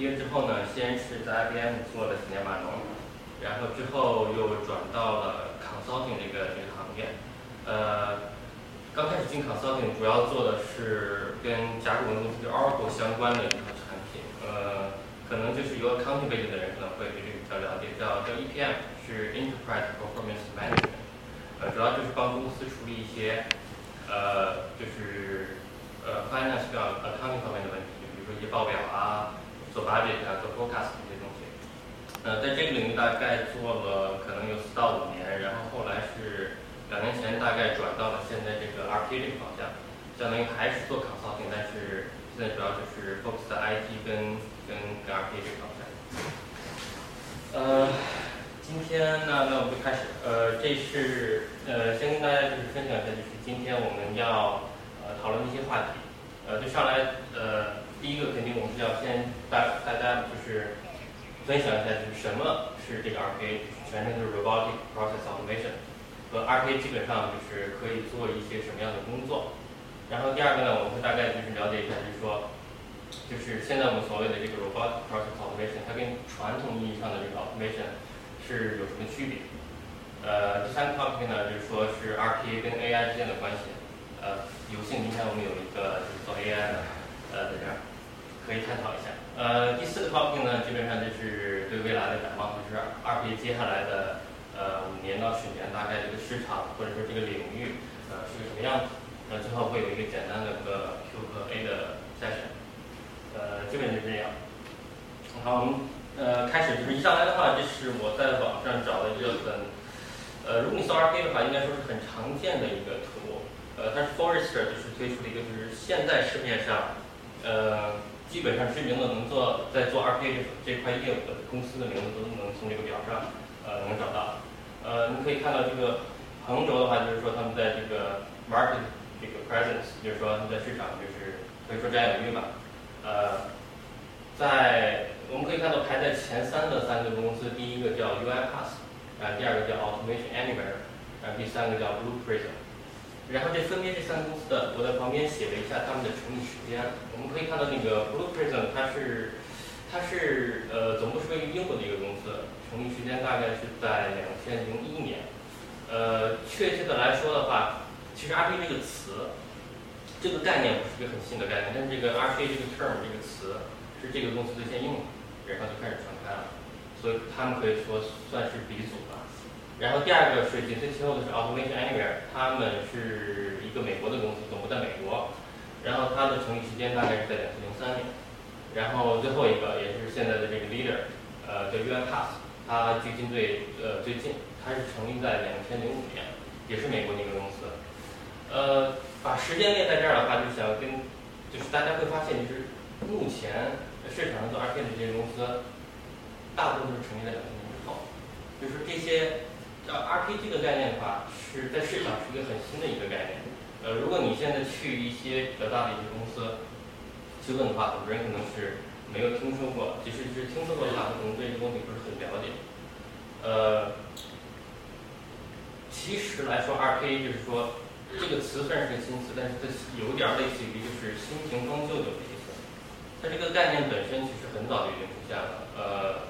毕业之后呢，先是在 IBM 做了几年码农，然后之后又转到了 consulting 这个这个行业。呃，刚开始进 consulting 主要做的是跟甲骨文公司就 Oracle 相关的一套产品。呃，可能就是有 accounting 背景的人可能会对这个比较了解，叫叫 EPM。是 Enterprise Performance Management，呃，主要就是帮公司处理一些，呃，就是呃 finance 要 accounting 方面的问题，比如说一些报表啊，做 budget 啊，做 forecast 这些东西。呃，在这个领域大概做了可能有四到五年，然后后来是两年前大概转到了现在这个 RPA 这个方向，相当于还是做 consulting，但是现在主要就是 focus 在 IT 跟跟跟 RPA 这个方向。呃。今天呢，那我们就开始。呃，这是呃，先跟大家就是分享一下，就是今天我们要呃讨论的一些话题。呃，就上来呃，第一个肯定我们是要先大大家就是分享一下，就是什么是这个 RPA，全称就是 Robotic Process Automation，和 RPA 基本上就是可以做一些什么样的工作。然后第二个呢，我们会大概就是了解一下，就是说，就是现在我们所谓的这个 Robotic Process Automation，它跟传统意义上的这个 Automation。是有什么区别？呃，第三个 topic 呢，就是说是 RPA 跟 AI 之间的关系。呃，有幸今天我们有一个就是做 AI 的，呃，在这儿可以探讨一下。呃，第四个 topic 呢，基本上就是对未来的展望，就是 RPA 接下来的呃五年到十年，大概这个市场或者说这个领域呃是个什么样子。那，最后会有一个简单的个 Q 和 A 的筛选。呃，基本就这样。好，我们。呃，开始就是一上来的话，这是我在网上找的一个很，呃，如果你搜 RP 的话，应该说是很常见的一个图。呃，它是 Forrester 就是推出的一个，就是现在市面上，呃，基本上知名的能做在做 RPA 这块业务的公司的名字都能从这个表上，呃，能找到。呃，你可以看到这个横轴的话，就是说他们在这个 market 这个 presence，就是说他们在市场就是可以说占有率吧。呃，在我们可以看到排在前三的三个公司，第一个叫 UiPath，啊，第二个叫 Automation Anywhere，然后第三个叫 Blue Prism。然后这分别这三个公司的，我在旁边写了一下他们的成立时间。我们可以看到那个 Blue Prism，它是它是呃总部是位于英国的一个公司，成立时间大概是在两千零一年。呃，确切的来说的话，其实 RPA 这个词，这个概念不是一个很新的概念，但是这个 RPA 这个 term 这个词是这个公司最先用的。然后就开始传开了，所以他们可以说算是鼻祖吧。然后第二个是紧随其后的是 Automation Anywhere，他们是一个美国的公司，总部在美国。然后它的成立时间大概是在两千零三年。然后最后一个也是现在的这个 leader，呃，叫 UiPath，它距今最呃最近，它是成立在两千零五年，也是美国的一个公司。呃，把时间列在这儿的话，就想跟就是大家会发现，就是目前。市场上做 RPA 的这些公司，大部分都是成立在两千年之后。就是这些 RPA 这个概念的话，是在市场是一个很新的一个概念。呃，如果你现在去一些比较大的一些公司去问的话，很多人可能是没有听说过，即使是听说过的话，可能对这个东西不是很了解。呃，其实来说，RPA 就是说这个词虽然是个新词，但是它有点类似于就是新瓶装旧酒的意思。它这个概念本身其实很早就已经出现了，呃，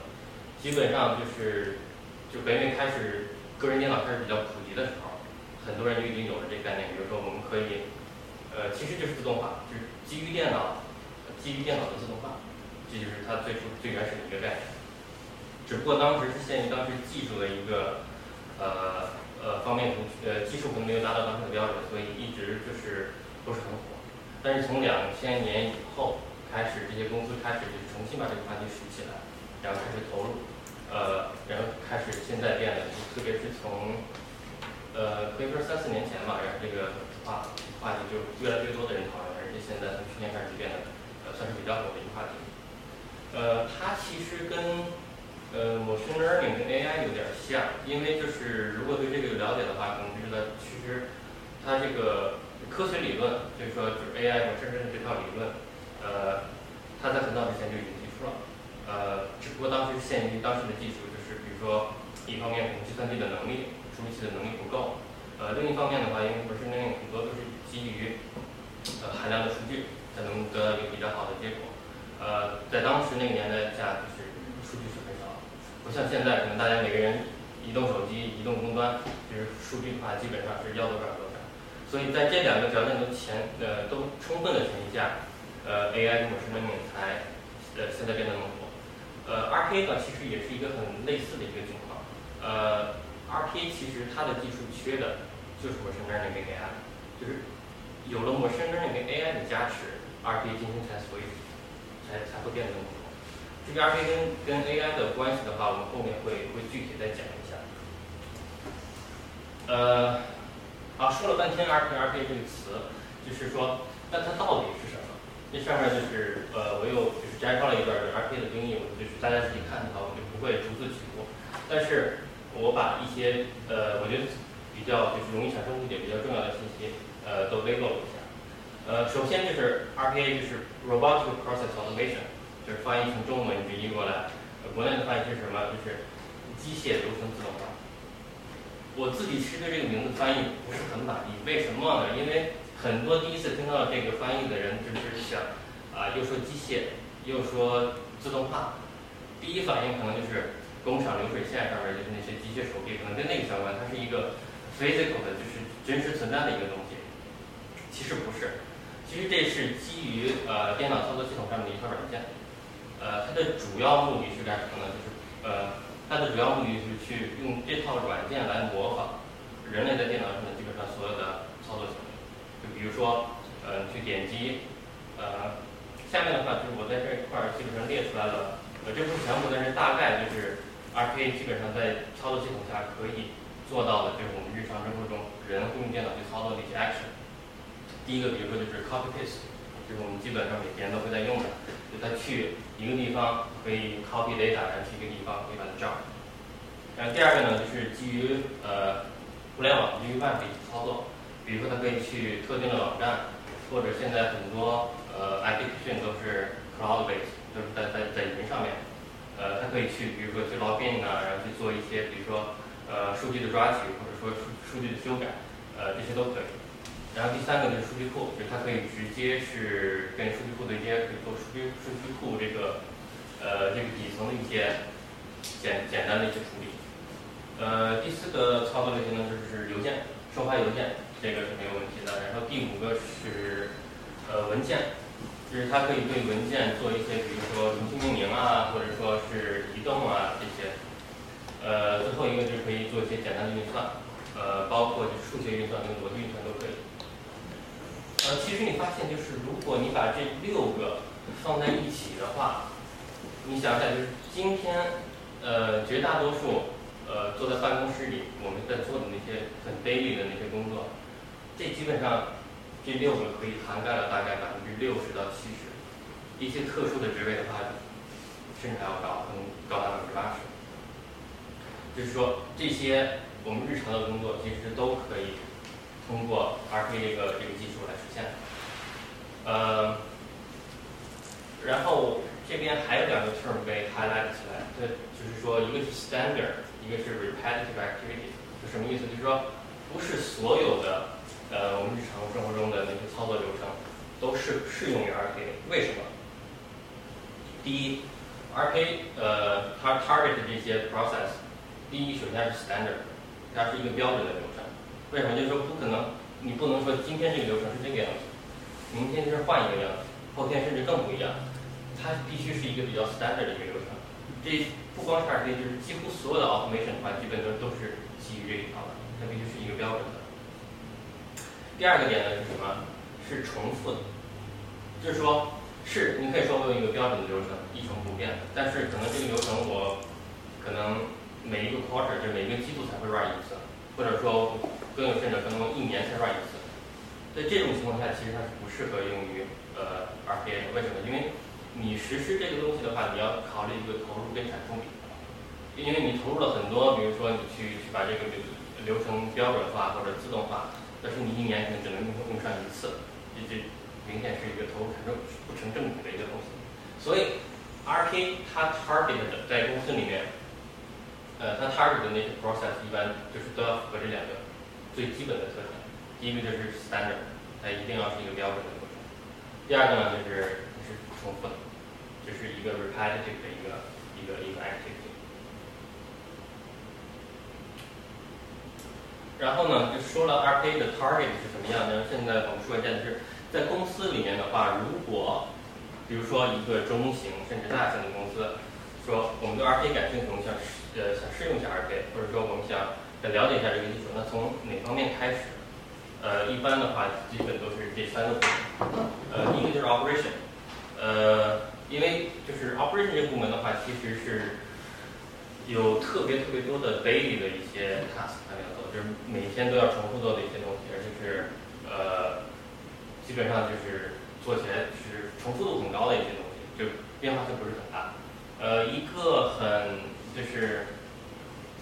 基本上就是就北美开始个人电脑开始比较普及的时候，很多人就已经有了这个概念。比如说，我们可以，呃，其实就是自动化，就是基于电脑，基于电脑的自动化，这就是它最初最原始的一个概念。只不过当时是限于当时技术的一个，呃呃方面不呃技术可能没有达到当时的标准，所以一直就是不是很火。但是从两千年以后。开始，这些公司开始就重新把这个话题拾起来，然后开始投入，呃，然后开始现在变得，特别是从，呃，可以说三四年前吧，然后这个话话题就越来越多的人讨论，而且现在从去年开始变得，呃，算是比较火的一个话题。呃，它其实跟，呃，machine learning AI 有点像，因为就是如果对这个有了解的话，可能就知道其实它这个科学理论，就是说就是 AI 和真正的这套理论。呃，它在很早之前就已经，呃，只不过当时限于当时的技术，就是比如说，一方面可能计算机的能力处理器的能力不够。呃，另一方面的话，因为 machine learning 很多都是基于呃海量的数据才能得到一个比较好的结果。呃，在当时那个年代下，就是数据是很少，不像现在，可能大家每个人移动手机、移动终端，就是数据的话基本上是要多少多少。所以在这两个条件都前呃都充分的前提下，呃，AI 跟 machine learning 才呃现在变得那么火。呃，RPA 呢其实也是一个很类似的一个情况。呃，RPA 其实它的技术缺的就是 machine learning 跟 AI，就是有了 machine learning 跟 AI 的加持，RPA 今天才所以。才才会变得那么多。至于 RPA 跟跟 AI 的关系的话，我们后面会会具体再讲一下。呃，好，说了半天 RPA RPA 这个词，就是说，那它到底是什么？这上面就是呃，我又就是摘抄了一段 RPA 的定义，我就是大家自己看的话，我就不会逐字去读。但是我把一些呃，我觉得比较就是容易产生误解、比较重要的信息，呃，都 label 了一下。呃，首先就是 RPA，就是 Robotic Process Automation，就是翻译成中文直译过来，呃，国内的翻译是什么？就是机械流程自动化。我自己其实对这个名字翻译不是很满意，为什么呢？因为很多第一次听到这个翻译的人，就是想啊，又说机械，又说自动化，第一反应可能就是工厂流水线上面就是那些机械手臂，可能跟那个相关，它是一个 physical 的，就是真实存在的一个东西。其实不是。其实这是基于呃电脑操作系统上面的一套软件，呃，它的主要目的是干什么呢？就是呃，它的主要目的是去用这套软件来模仿人类在电脑上的基本上所有的操作行为。比如说呃，去点击呃，下面的话就是我在这一块儿基本上列出来了，呃，这不是全部，但是大概就是 RPA 基本上在操作系统下可以做到的，就是我们日常生活中人会用电脑去操作的一些 action。第一个，比如说就是 copy paste，就是我们基本上每天都会在用的，就它去一个地方可以 copy data，然后去一个地方可以把它 jump。然后第二个呢，就是基于呃互联网基于 web 操作，比如说它可以去特定的网站，或者现在很多呃 application 都是 cloud based，就是在在在云上面，呃，它可以去比如说去 login 啊，然后去做一些比如说呃数据的抓取，或者说数数据的修改，呃，这些都可以。然后第三个就是数据库，就是它可以直接是跟数据库对接，可以做数据数据库这个呃这个底层的一些简简单的一些处理。呃，第四个操作类型呢就是邮件，收发邮件，这个是没有问题的。然后第五个是呃文件，就是它可以对文件做一些，比如说重新命名啊，或者说是移动啊这些。呃，最后一个就是可以做一些简单的运算，呃，包括就数学运算跟逻辑运算都可以。呃，其实你发现就是，如果你把这六个放在一起的话，你想想，就是今天，呃，绝大多数，呃，坐在办公室里我们在做的那些很 daily 的那些工作，这基本上这六个可以涵盖了大概百分之六十到七十，一些特殊的职位的话，甚至还要高，可能高达百分之八十。就是说，这些我们日常的工作其实都可以。通过 RPA 这个这个技术来实现，呃，然后这边还有两个 term 被 highlight 起来，这就是说一个是 standard，一个是 repetitive activity，就什么意思？就是说不是所有的呃我们日常生活中的那些操作流程都适适用于 RPA，为什么？第一，RPA 呃它 target 这些 process，第一首先是 standard，它是一个标准的流程。为什么？就是说不可能，你不能说今天这个流程是这个样子，明天就是换一个样子，后天甚至更不一样。它必须是一个比较 standard 的一个流程。这不光是 RPA，就是几乎所有的 automation 的话，基本都都是基于这一套的。它必须是一个标准的。第二个点呢是什么？是重复的，就是说，是你可以说我有一个标准的流程，一成不变的，但是可能这个流程我可能每一个 quarter 就每一个季度才会 run 一次，或者说。更有甚者，可能一年才 run 一次。在这种情况下，其实它是不适合用于呃 RPA 的。为什么？因为你实施这个东西的话，你要考虑一个投入跟产出比。因为你投入了很多，比如说你去去把这个流流程标准化或者自动化，但是你一年可能只能用用上一次，这这明显是一个投入产出不成正比的一个东西。所以，R P 它 target 的在公司里面呃，它 target 的那些 process 一般就是都要符合这两个最基本的特征。第一个就是 standard，它一定要是一个标准的过程。第二个呢，就是是重复的，就是一个 repetitive 的一个一个一个 activity。然后呢，就说了 RPA 的 target 是什么样的。现在我们说一下，就是在公司里面的话，如果比如说一个中型甚至大型的公司，说我们对 RPA 感兴趣，我们想呃想试用一下 RPA，或者说我们想想了解一下这个技术，那从哪方面开始？呃，一般的话，基本都是这三个部门。呃，一个就是 operation，呃，因为就是 operation 这个部门的话，其实是有特别特别多的 daily 的一些 task 要，就是每天都要重复做的一些东西，而且是呃，基本上就是做起来是重复度很高的一些东西，就变化性不是很大。呃，一个很就是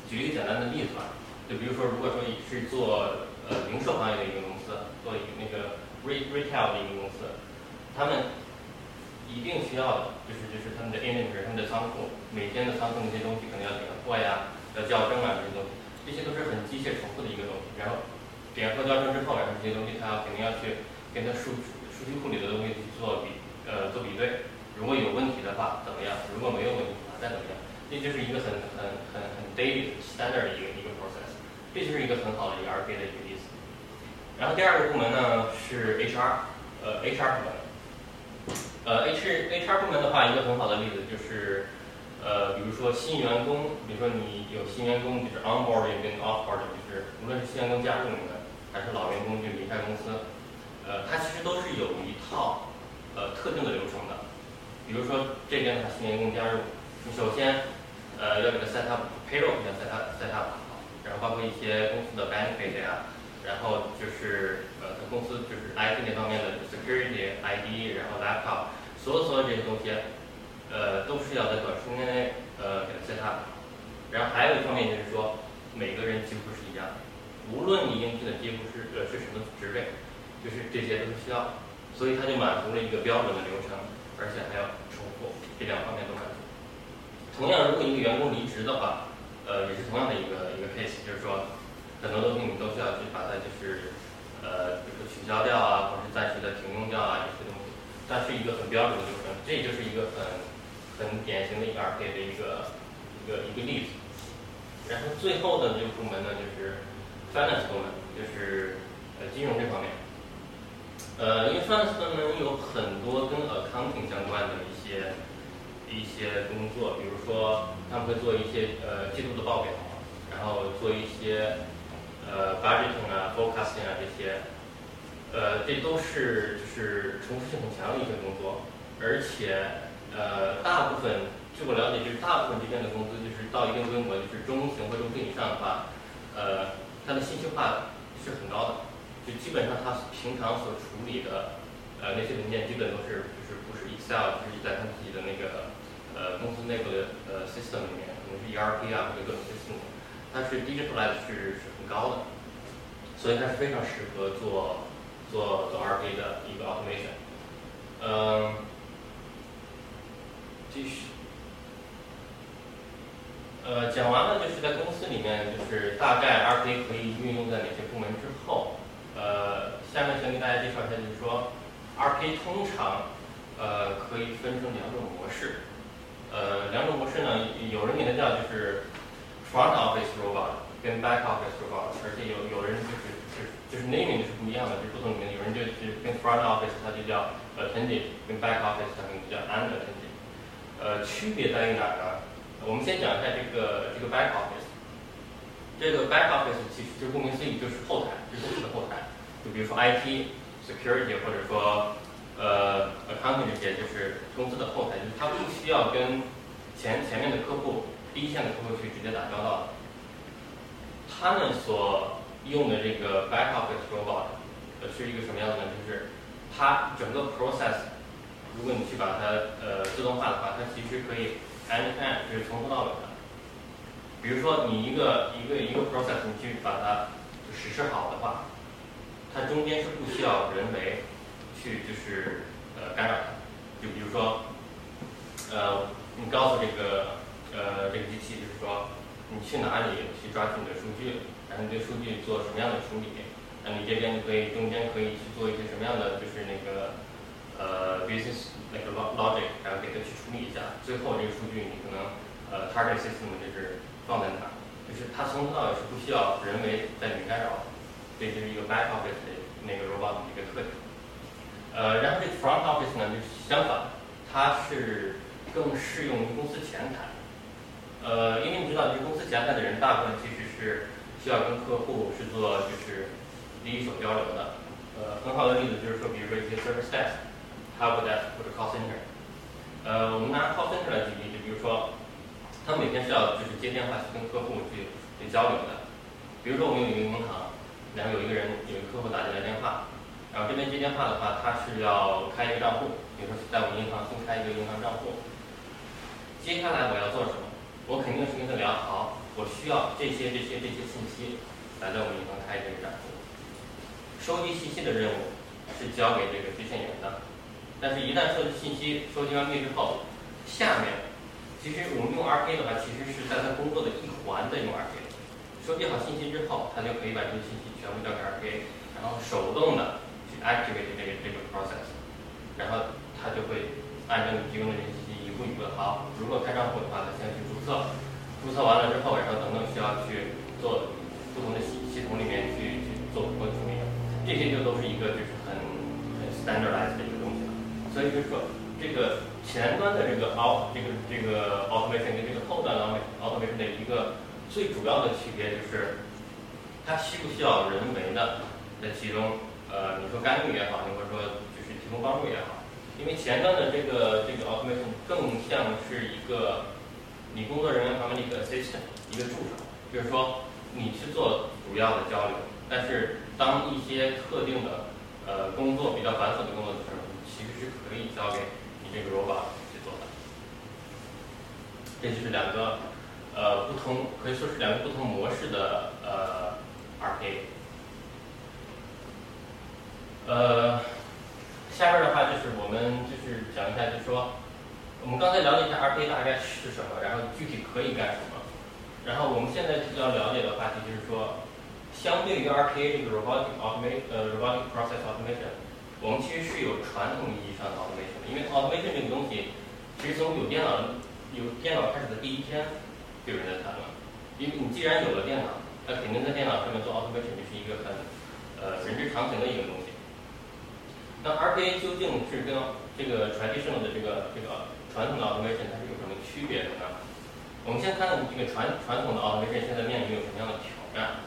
举一个简单的例子吧，就比如说，如果说你是做呃，零售行业的一个公司，做一个那个 retail 的一个公司，他们一定需要的就是就是他们的 inventory，他们的仓库，每天的仓库那些东西可能要点货呀，要校正啊这些东西，这些都是很机械重复的一个东西。然后点货校正之后，然后这些东西他肯定要去跟他数数据库里的东西去做比呃做比对，如果有问题的话怎么样？如果没有问题的话再怎么样？这就是一个很很很很 daily standard 的一个一个 process，这就是一个很好的一个 RPA 的一个例子。然后第二个部门呢是 HR，呃 HR 部门，呃 H HR 部门的话，一个很好的例子就是，呃比如说新员工，比如说你有新员工，就是 onboarding 跟 offboarding，就是无论是新员工加入你们，还是老员工就离开公司，呃它其实都是有一套呃特定的流程的。比如说这边的话，新员工加入，你首先呃要给他 set up payroll，要 set up set up，然后包括一些公司的 benefit 呀。然后就是呃，他公司就是 IT 那方面的 security ID，然后 laptop，所有所有这些东西，呃，都是要在短时间内呃给他。然后还有一方面就是说，每个人几乎是一样的，无论你应聘的几乎是呃是什么职位，就是这些都是需要，所以他就满足了一个标准的流程，而且还要重复，这两方面都满足。同样，如果一个员工离职的话，呃，也是同样的一个一个 case，就是说。很多东西你都需要去把它就是，呃，比如说取消掉啊，或者是暂时的停用掉啊这些东西，但是一个很标准的流程，这就是一个很很典型的一个 RPA 的一个一个一个例子。然后最后的这个部门呢，就是 finance 部门，就是呃金融这方面。呃，因为 finance 部门有很多跟 accounting 相关的一些一些工作，比如说他们会做一些呃季度的报表，然后做一些。呃，budgeting 啊，forecasting 啊这些，呃，这都是就是重复性很强的一些工作，而且呃，大部分据我了解，就是大部分这边的公司就是到一定规模，就是中型或中型以上的话，呃，它的信息化是很高的，就基本上它平常所处理的呃那些文件，基本都是就是不是 Excel，就是在他们自己的那个呃公司内部的呃 system 里面，可能是 ERP 啊或者各种 system。它是 digitalized 是是很高的，所以它是非常适合做做做 RPA 的一个 automation。嗯，继续。呃，讲完了就是在公司里面，就是大概 RPA 可以运用在哪些部门之后，呃，下面先给大家介绍一下，就是说 RPA 通常呃可以分成两种模式，呃，两种模式呢，有人给它叫就是。front office robot 跟 back office robot，而且有有人就是就是就是 naming 是不一样的，就是不同里面有人就是跟 front office 它就叫 attended，跟 back office 它可能叫 unattended。呃，区别在于哪儿呢？我们先讲一下这个这个 back office。这个 back office 其实就顾名思义就是后台，就是公司的后台。就比如说 IT、security 或者说呃 accounting 这些，就是公司的后台，就是它不需要跟前前面的客户。第一线的客户去直接打交道，他们所用的这个 back office robot 呃是一个什么样的呢？就是它整个 process，如果你去把它呃自动化的话，它其实可以 end to end 就是从头到尾的。比如说你一个一个一个 process 你去把它实施好的话，它中间是不需要人为去就是呃干扰的。就比如说呃你告诉这个。呃，这个机器就是说，你去哪里去抓取你的数据，然后你对数据做什么样的处理，那你这边就可以中间可以去做一些什么样的就是那个呃 business 那个 logic，然后给它去处理一下，最后这个数据你可能呃 target system 就是放在哪，就是它从头到尾是不需要人为再去干扰，这就是一个 back office 的那个 robot 的一个特点。呃，然后这个 front office 呢就是相反，它是更适用于公司前台。呃，因为你知道，就是公司前台的人大部分其实是需要跟客户是做就是第一手交流的。呃，很好的例子就是说，比如说一些 service desk、help desk 或者 call center。呃，我们拿 call center 来举例，就比如说，他每天是要就是接电话去跟客户去去交流的。比如说，我们有一个银行，然后有一个人有一个客户打进来电话，然后这边接电话的话，他是要开一个账户，比如说在我们银行新开一个银行账户。接下来我要做什么？我肯定是跟他聊好，我需要这些这些这些信息来在我们银行开这个账户。收集信息的任务是交给这个接线员的，但是，一旦收集信息收集完毕之后，下面其实我们用 RPA 的话，其实是在他工作的一环在用 RPA。收集好信息之后，他就可以把这些信息全部交给 RPA，然后手动的去 activate 这个这个 process，然后他就会按照你提供的这些信息一步一步的好。如果开账户的话，他先去。注册，注册完了之后，然后等等需要去做不同的系系统里面去去做多处理，这些就都是一个就是很很 standardized 的一个。所以就是说，这个前端的这个 out 这个这个 automation 跟这个后端的 automation 的一个最主要的区别就是，它需不需要人为的在其中呃你说干预也好，或者说就是提供帮助也好，因为前端的这个这个 automation 更像是一个。你工作人员旁边的一个 assistant，一个助手，就是说你去做主要的交流，但是当一些特定的呃工作比较繁琐的工作的时候，是可以交给你这个 robot 去做的。这就是两个呃不同，可以说是两个不同模式的呃 RPA。呃，下边的话就是我们就是讲一下，就是说。我们刚才了解一下 RPA 大概是什么，然后具体可以干什么。然后我们现在要了解的话题就是说，相对于 RPA 这个 robotic automation，呃 robotic process automation，我们其实是有传统意义上的 automation。因为 automation 这个东西，其实从有电脑有电脑开始的第一天就有人在谈了。因为你既然有了电脑，那肯定在电脑上面做 automation 就是一个很呃人之常情的一个东西。那 RPA 究竟是跟这个 traditional 的这个这个传统的 automation 它是有什么区别的呢？我们先看看这个传传统的 automation 现在面临有什么样的挑战。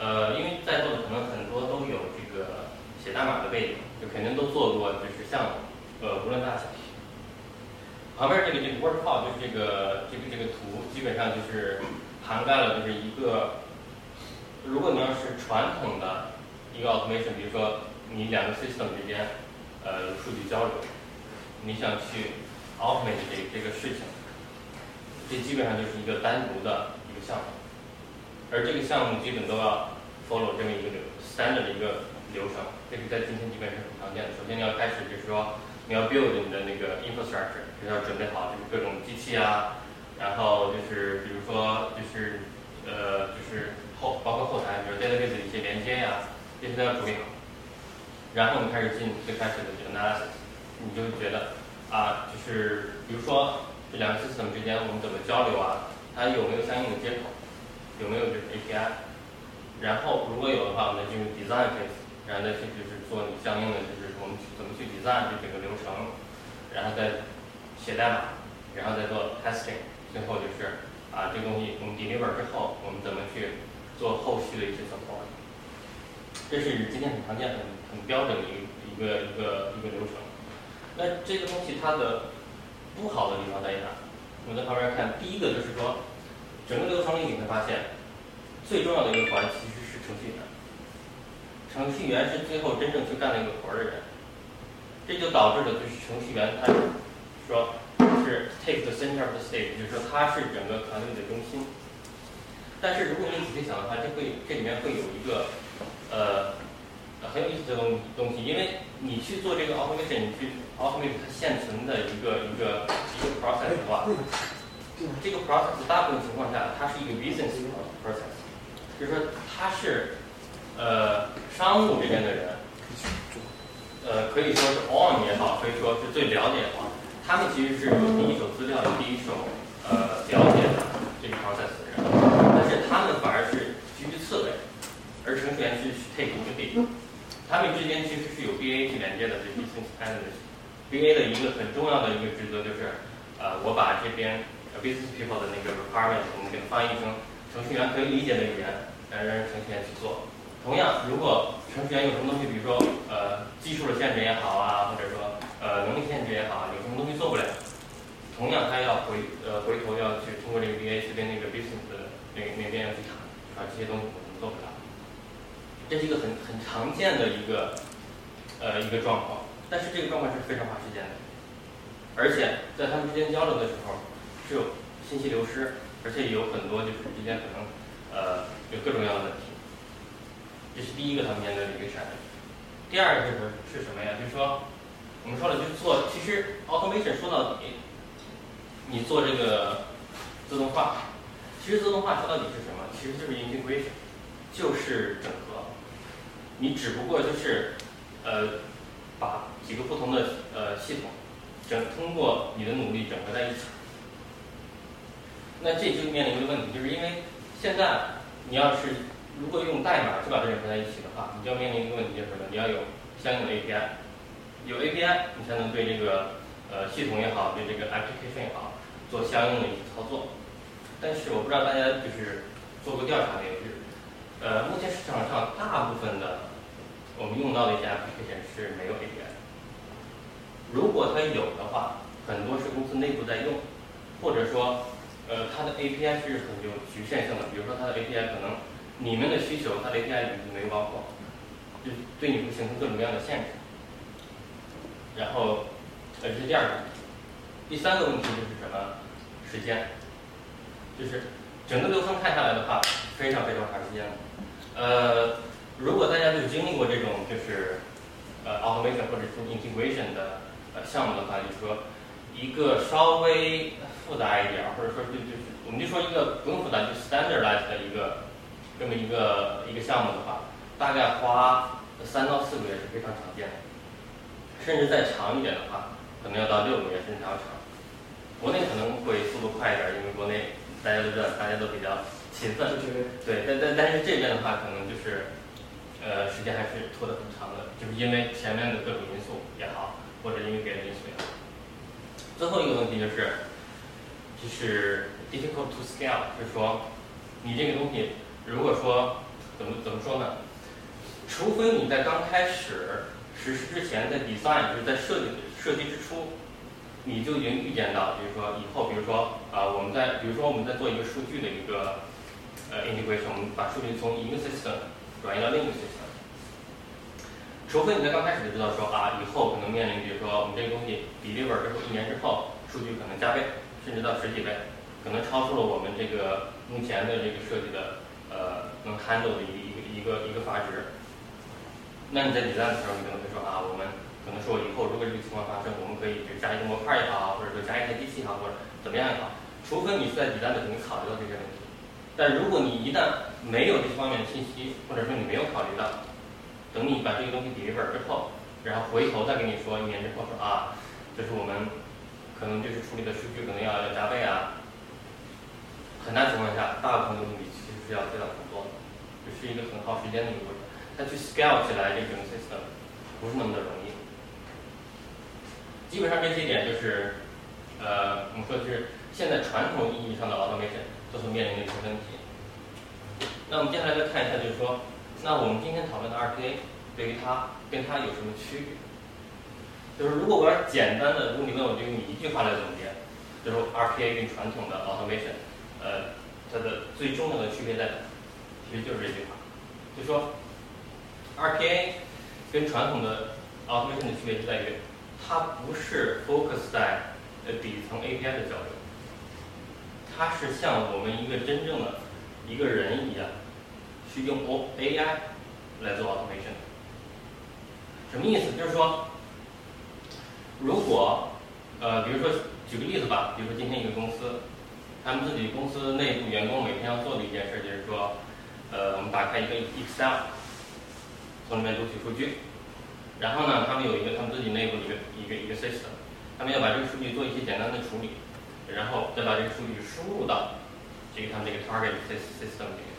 呃，因为在座的可能很多都有这个写代码的背景，就肯定都做过就是项目，呃，无论大小。旁边这个这个 workflow 就是这个这个这个图，基本上就是涵盖了就是一个，如果你要是传统的一个 automation，比如说你两个 system 之间呃数据交流，你想去 automate 这这个事情，这基本上就是一个单独的一个项目，而这个项目基本都要 follow 这么一个流 standard 的一个流程，这个在今天基本是很常见的。首先你要开始就是说你要 build 你的那个 infrastructure，就是要准备好就是各种机器啊，然后就是比如说就是呃就是后包括后台，比如 database 的一些连接呀，这些都要处理好。然后我们开始进最开始的这个 analysis，你就觉得。啊，就是比如说这两个 system 之间我们怎么交流啊？它有没有相应的接口？有没有就是 API？然后如果有的话，我们进入 design phase，然后再去就是做你相应的就是我们怎么去 design 这整个流程，然后再写代码，然后再做 testing，最后就是啊这个东西我们 deliver 之后，我们怎么去做后续的一些操作这是今天很常见、很很标准的一一个一个一个流程。那这个东西它的不好的地方在于哪？我们在旁边看，第一个就是说，整个流程里你会发现，最重要的一个环其实是程序员。程序员是最后真正去干那个活的人，这就导致了就是程序员他说是 take the center of the stage，就是说他是整个团队的中心。但是如果你仔细想的话，这会这里面会有一个呃。很有意思的东东西，因为你去做这个 automation，你去 automate 它现存的一个一个一个 process 的话，这个 process 大部分情况下它是一个 business process，就是说它是呃商务这边的人，呃可以说是 on 也好，可以说是最了解的话，他们其实是有第一手资料、有第一手呃了解的这个 process 的人，但是他们反而是居于次位，而程序员是 take 一个 lead，他们之间其实是有 BA 去连接的，这 business analyst。BA 的一个很重要的一个职责就是，呃，我把这边 business people 的那个 requirement 我们给它翻译成程序员可以理解的语言，来让程序员去做。同样，如果程序员有什么东西，比如说呃技术的限制也好啊，或者说呃能力限制也好，有什么东西做不了，同样他要回呃回头要去通过这个 BA 去跟那个 business 那那边要去谈，啊这些东西我们做不了。这是一个很很常见的一个呃一个状况。但是这个状况是非常花时间的，而且在他们之间交流的时候，是有信息流失，而且有很多就是之间可能呃有各种各样的问题。这是第一个他们面对的一个产品。第二个就是是什么呀？就是说我们说了，就是做其实 automation 说到底，你做这个自动化，其实自动化说到底是什么？其实就是 integration，就是整合。你只不过就是呃。把几个不同的呃系统整通过你的努力整合在一起，那这就面临一个问题，就是因为现在你要是如果用代码去把它整合在一起的话，你就要面临一个问题，就是什么？你要有相应的 API，有 API 你才能对这个呃系统也好，对这个 application 也好做相应的一些操作。但是我不知道大家就是做过调查没有？就是呃目前市场上大部分的。我们用到的一些 application 是没有 API。如果它有的话，很多是公司内部在用，或者说，呃，它的 API 是很有局限性的。比如说，它的 API 可能你们的需求，它的 API 里面没包括，就对你会形成各种各样的限制。然后，呃，这是第二个。第三个问题就是什么？时间，就是整个流程看下来的话，非常非常长时间。呃。如果大家就经历过这种就是呃 automation 或者是 integration 的呃项目的话，就是说一个稍微复杂一点，或者说就就是我们就说一个不用复杂就 standardized 的一个这么一个一个项目的话，大概花三到四个月是非常常见的，甚至再长一点的话，可能要到六个月甚至还要长。国内可能会速度快一点，因为国内大家都知道大家都比较勤奋，对，但但但是这边的话可能就是。呃，时间还是拖得很长的，就是因为前面的各种因素也好，或者因为别的因素也好。最后一个问题就是，就是 difficult to scale，就是说，你这个东西如果说怎么怎么说呢？除非你在刚开始实施之前，在 design 就是在设计设计之初，你就已经预见到，比如说以后，比如说啊，我们在比如说我们在做一个数据的一个呃 integration，我们把数据从一个 system 转移到另一个 system。除非你在刚开始就知道说啊，以后可能面临，比如说我们这个东西 deliver 之后一年之后，数据可能加倍，甚至到十几倍，可能超出了我们这个目前的这个设计的呃能 handle 的一一个一个一个阀值。那你在 design 的时候，你可能会说啊，我们可能说以后如果这个情况发生，我们可以就加一个模块也好，或者说加一台机器也好，或者怎么样也好。除非你是在 design 的时候你考虑到这些问题，但如果你一旦没有这方面的信息，或者说你没有考虑到。等你把这个东西 deliver 之后，然后回头再跟你说一年之后说啊，就是我们可能就是处理的数据可能要要加倍啊。很大情况下，大部分的东西其实要非常很多，这是一个很耗时间的一个过程。它去 scale 起来这种 system 不是那么的容易。基本上这些点就是，呃，我们说就是现在传统意义上的 automation 都是面临的一些问题。那我们接下来再看一下，就是说。那我们今天讨论的 RPA 对于它跟它有什么区别？就是如果我要简单的，如果你问我，就用一句话来总结，就是 RPA 跟传统的 automation，呃，它的最重要的区别在哪？其实就是这句话，就说 RPA 跟传统的 automation 的区别就在于，它不是 focus 在呃底层 API 的交流，它是像我们一个真正的一个人一样。去用 O A I 来做 automation，什么意思？就是说，如果呃，比如说举个例子吧，比如说今天一个公司，他们自己公司内部员工每天要做的一件事就是说，呃，我们打开一个 Excel，从里面读取数据，然后呢，他们有一个他们自己内部的一个一个一个 system，他们要把这个数据做一些简单的处理，然后再把这个数据输入到这个他们这个 target system 里面。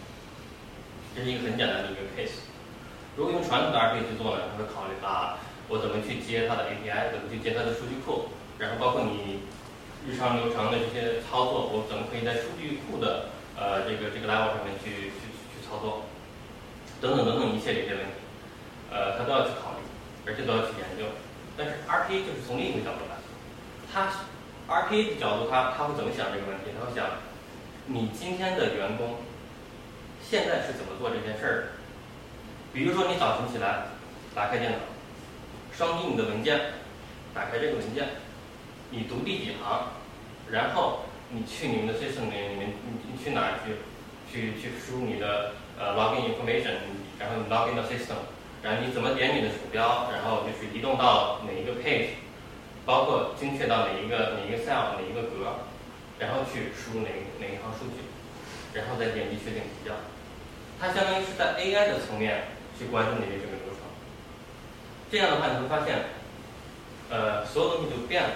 这是一个很简单的一个 case。如果用传统的 RPA 去做呢，他会考虑啊，我怎么去接它的 API，怎么去接它的数据库，然后包括你。日常流程的这些操作，我怎么可以在数据库的呃这个这个 level 上面去去去操作，等等等等一系列这些问题，呃，他都要去考虑，而且都要去研究。但是 RPA 就是从另一个角度来，他 RPA 的角度，他他会怎么想这个问题？他会想，你今天的员工现在是怎么做这件事儿的？比如说你早晨起来打开电脑，双击你的文件，打开这个文件。你读第几行，然后你去你们的 system 里面，你们你你去哪去，去去输入你的呃 login information，然后你 login 到 system，然后你怎么点你的鼠标，然后就是移动到哪一个 page，包括精确到哪一个哪一个 cell 哪一个格，然后去输入哪哪一行数据，然后再点击确定提交。它相当于是在 AI 的层面去关注你的这个流程。这样的话，你会发现。呃，所有东西就变了，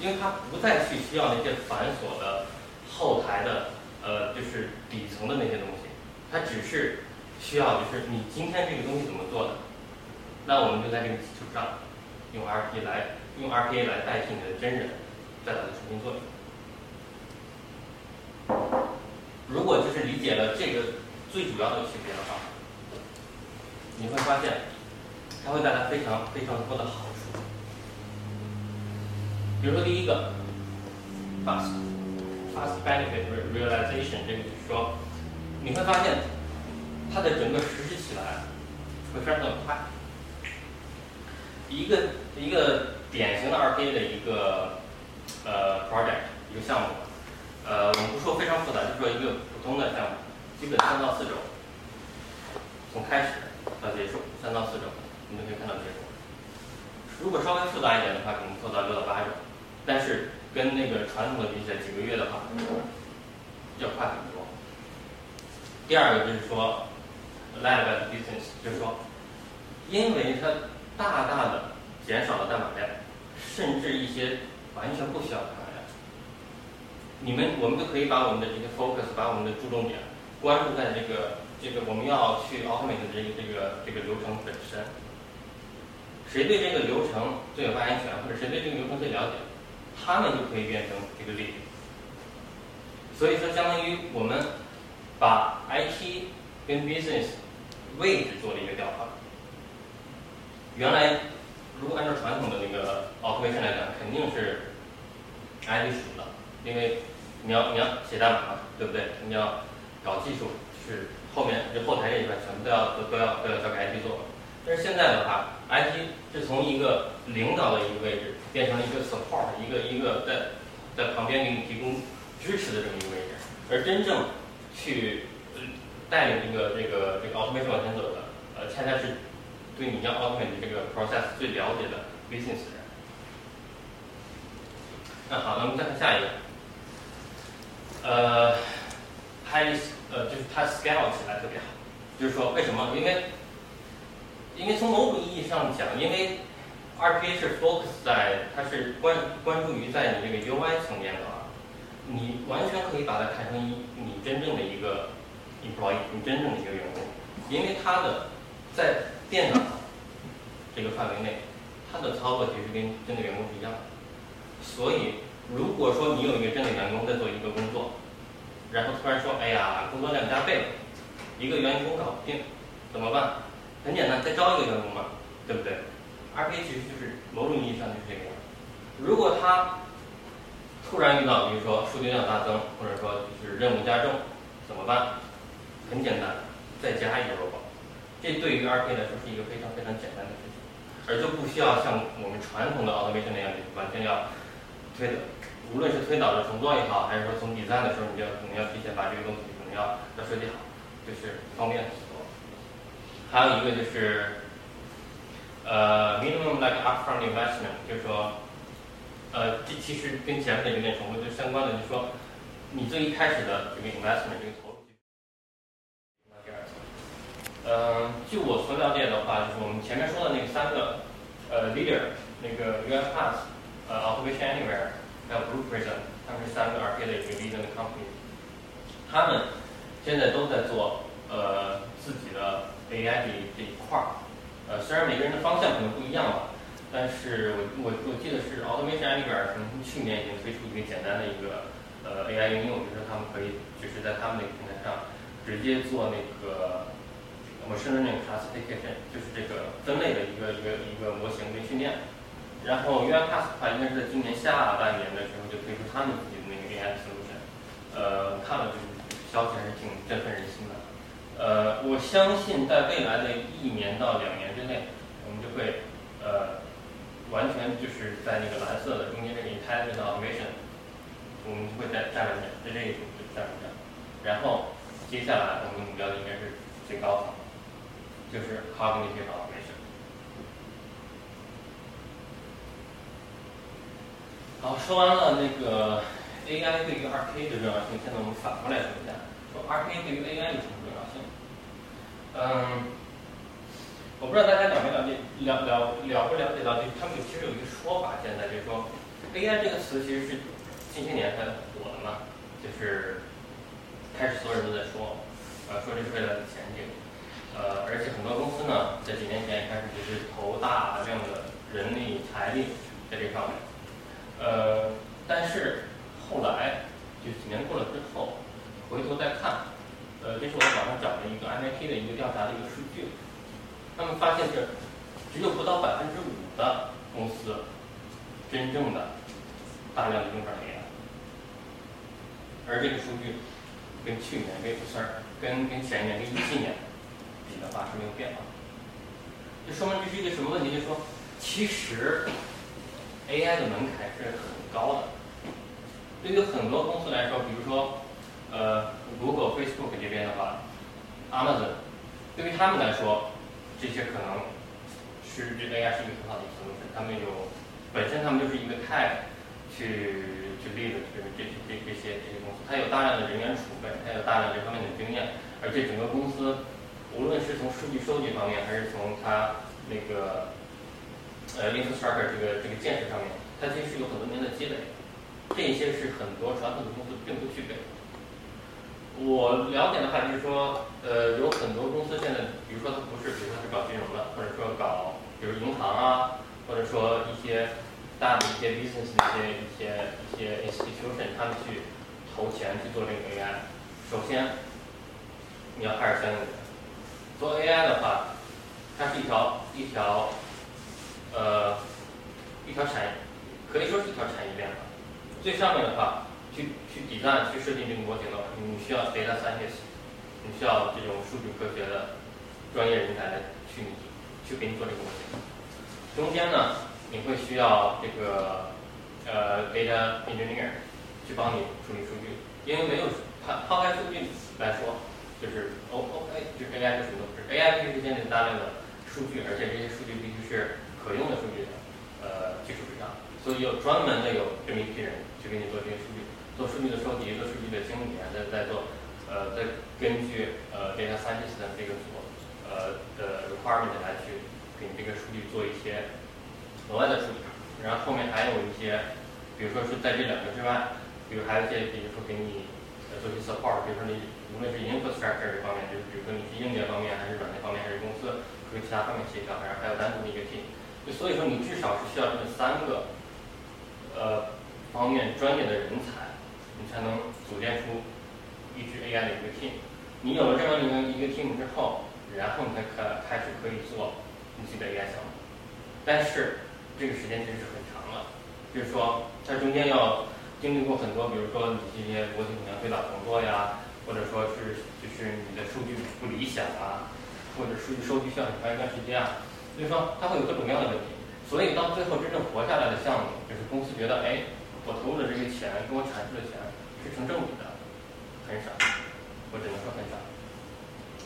因为它不再去需要那些繁琐的后台的呃，就是底层的那些东西，它只是需要就是你今天这个东西怎么做的，那我们就在这个基础上用 r p 来用 RPA 来代替你的真人，再把它重新做一遍。如果就是理解了这个最主要的区别的话，你会发现它会带来非常非常多的好。比如说第一个，fast fast benefit realization，这个就是说，你会发现它的整个实施起来会非常的快。一个一个典型的 RPA 的一个呃 project 一个项目，呃，我们不说非常复杂，就说一个普通的项目，基本三到四周，从开始到结束三到四周，你就可以看到结果。如果稍微复杂一点的话，可能做到六到八周。但是跟那个传统的比起来，几个月的话要快很多。第二个就是说，live business，就是说，因为它大大的减少了代码量，甚至一些完全不需要代码量，你们我们就可以把我们的这个 focus，把我们的注重点关注在这个这个我们要去 automate 的这个这个这个流程本身。谁对这个流程最有发言权，或者谁对这个流程最了解？他们就可以变成这个例子，所以说相当于我们把 IT 跟 business 位置做了一个调换。原来如果按照传统的那个 operation 来讲，肯定是 IT 属的，因为你要你要写代码嘛，对不对？你要搞技术，是后面就后台这一块全部都要都都要都要交给 IT 做。但是现在的话，IT 是从一个领导的一个位置。变成了一个 support，一个一个在在旁边给你提供支持的这么一个位置，而真正去带领这个这个这个 automation 往前走的，呃，恰恰是对你要 automate 这个 process 最了解的 business 人。那好，那我们再看下一个，呃，它呃就是它 scale 起来特别好，就是说为什么？因为因为从某种意义上讲，因为 RPA 是 focus 在，它是关关注于在你这个 UI 层面的话，你完全可以把它看成一你真正的一个 employee，你真正的一个员工，因为它的在电脑这个范围内，它的操作其实跟真的员工是一样的。所以，如果说你有一个真的员工在做一个工作，然后突然说，哎呀，工作量加倍了，一个员工搞不定，怎么办？很简单，再招一个员工嘛，对不对，RP 其实就是某种意义上就是这个。如果他突然遇到，比如说数据量大增，或者说就是任务加重，怎么办？很简单，再加一个 robot。这对于 RPA 来说是一个非常非常简单的事情，而就不需要像我们传统的 automation 那样，完全要推的，无论是推导的重做也好，还是说从 design 的时候，你就可能要提前把这个东西可能要要设计好，就是方便很多。还有一个就是。呃，minimum like upfront investment，就是说，呃，这其实跟前面的有点重复，就相关的，就是说，你最一开始的这个 investment 这个投入。嗯，据我所了解的话，就是我们前面说的那三个呃 leader，那个 US Pass，呃 Automation Anywhere，还有 Blue Prism，他们是三个 RP 的一个 leading company，他们现在都在做呃自己的 AI 这这一块儿。呃，虽然每个人的方向可能不一样吧，但是我我我记得是 Automation Anywhere 可能去年已经推出一个简单的一个呃 AI 应用，就是他们可以就是在他们那个平台上直接做那个 machine learning classification，就是这个分类的一个一个一个模型跟训练。然后 UiPath 的话，应该是在今年下半年的时候就推出他们自己的那个 AI solution。呃，看了就是消息还是挺振奋人心的。呃，我相信在未来的一年到两年之内，我们就会呃完全就是在那个蓝色的中间这个 intelligent automation，我们会在站稳点，在这一组就站稳点。然后接下来我们的目标应该是最高层，就是 cognitive automation。好，说完了那个 AI 对于 RK 的重要性，现在我们反过来说一下，RPA 对于 AI 有什么重要性？嗯，我不知道大家了没了解了了了不了解到，就是他们其实有一个说法，现在就是说，AI 这个词其实是近些年才火的嘛，就是开始所有人都在说，呃，说这是未来的前景，呃，而且很多公司呢，在几年前也开始就是投大量的人力财力在这上面，呃，但是后来就几年过了之后，回头再看。呃，这是我在网上找的一个 MIT 的一个调查的一个数据，他们发现是只有不到百分之五的公司真正的大量的用上 AI，而这个数据跟去年跟跟跟前年跟一七年比的话是没有变化，这说明这是一个什么问题？就是说，其实 AI 的门槛是很高的，对于很多公司来说，比如说。呃，Google、Facebook 这边的话，Amazon，对于他们来说，这些可能是这 AI 是一个很好的 solution。他们有本身他们就是一个 tag 去去 lead 这这这这些这些公司，它有大量的人员储备，它有大量这方面的经验，而且整个公司无论是从数据收集方面，还是从它那个呃 infrastructure 这个这个建设上面，它其实是有很多年的积累，这些是很多传统的公司并不具备。我了解的话，就是说，呃，有很多公司现在，比如说它不是，比如说是搞金融的，或者说搞，比如银行啊，或者说一些大的一些 business 的一些一些一些 institution，他们去投钱去做这个 AI。首先，你要开始相应的做 AI 的话，它是一条一条，呃，一条产业，可以说是一条产业链吧。最上面的话。去去底站去设定这个模型的话，你需要 data scientist，你需要这种数据科学的专业人才来去去给你做这个模型。中间呢，你会需要这个呃 data engineer 去帮你处理数据，因为没有抛抛开数据来说，就是 O O A 就是 AI 是什么都不是，AI 必须建立大量的数据，而且这些数据必须是可用的数据的呃基础之上，所以有专门的有这么一批人去给你做这些数据。做数据的收集，做数据的清理，再再做，呃，再根据呃 data scientist 这个组，呃的 requirement 来去给这个数据做一些额外的处理。然后后面还有一些，比如说是在这两个之外，比如还有一些，比如说给你呃做一些 support，比如说你无论是 infrastructure 这方面，就是比如说你是硬件方面，还是软件方面，还是公司和其他方面协调，然后还有单独的一个 team。就所以说你至少是需要这么三个，呃方面专业的人才。你才能组建出一支 AI 的一个 team。你有了这样一个一个 team 之后，然后你才可开始可以做你自己的 AI 项目。但是这个时间其实是很长了，就是说它中间要经历过很多，比如说你这些模型可能要对打重做呀，或者说是就是你的数据不理想啊，或者数据收集需要很长一段时间啊，所以说它会有各种各样的问题。所以到最后真正活下来的项目，就是公司觉得，哎，我投入的这些钱给我产出的钱。是成正比的，很少，我只能说很少。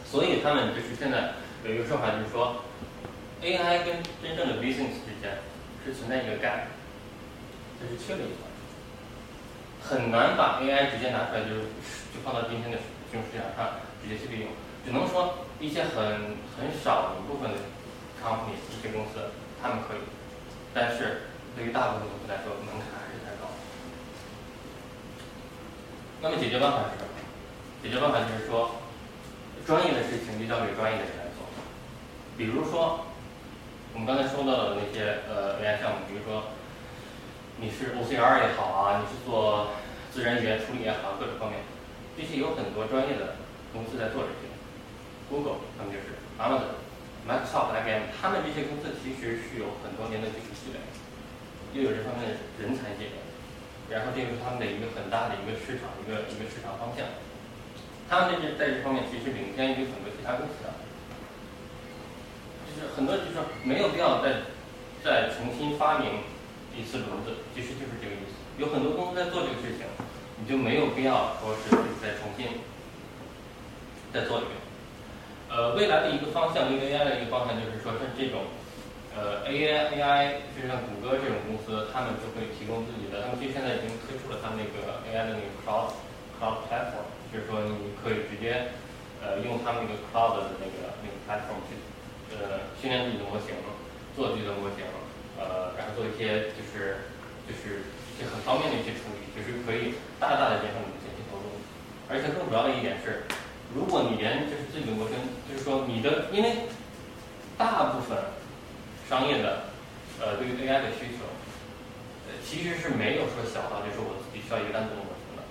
所以他们就是现在有一个说法，就是说，AI 跟真正的 business 之间是存在一个 gap，就是缺了一块。很难把 AI 直接拿出来就就放到今天的金融市场上直接去利用，只能说一些很很少一部分的 company 一些公司他们可以，但是对于大部分公司来说门槛还是太高。那么解决办法是什么？解决办法就是说，专业的事情就交给专业的人来做，比如说。我们刚才说到的那些呃 AI 项目，比如说你是 OCR 也好啊，你是做自然语言处理也好，各种方面，这些有很多专业的公司在做这些。Google 他们就是 Amazon、Microsoft、IBM，他们这些公司其实是有很多年的技术积累，又有这方面的人才积累，然后这个是他们的一个很大的一个市场，一个一个市场方向。他们在这在这方面其实领先于很多其他公司的。就是很多就是说没有必要再再重新发明一次轮子，其实就是这个意思。有很多公司在做这个事情，你就没有必要说是再重新再做一遍。呃，未来的一个方向，一个 AI 的一个方向就是说，像这种呃 AI AI，就像谷歌这种公司，他们就会提供自己的，他们其实现在已经推出了他们那个 AI 的那个 Cloud Cloud Platform，就是说你可以直接呃用他们那个 Cloud 的那个那个 Platform 去。呃，训练自己的模型，做自己的模型，呃，然后做一些就是就是就很方便的一些处理，就是可以大大的减少你的前期投入。而且更主要的一点是，如果你连就是自己的模型，就是说你的，因为大部分商业的呃对于 AI 的需求，呃其实是没有说小到就是我自己需要一个单独的模型的。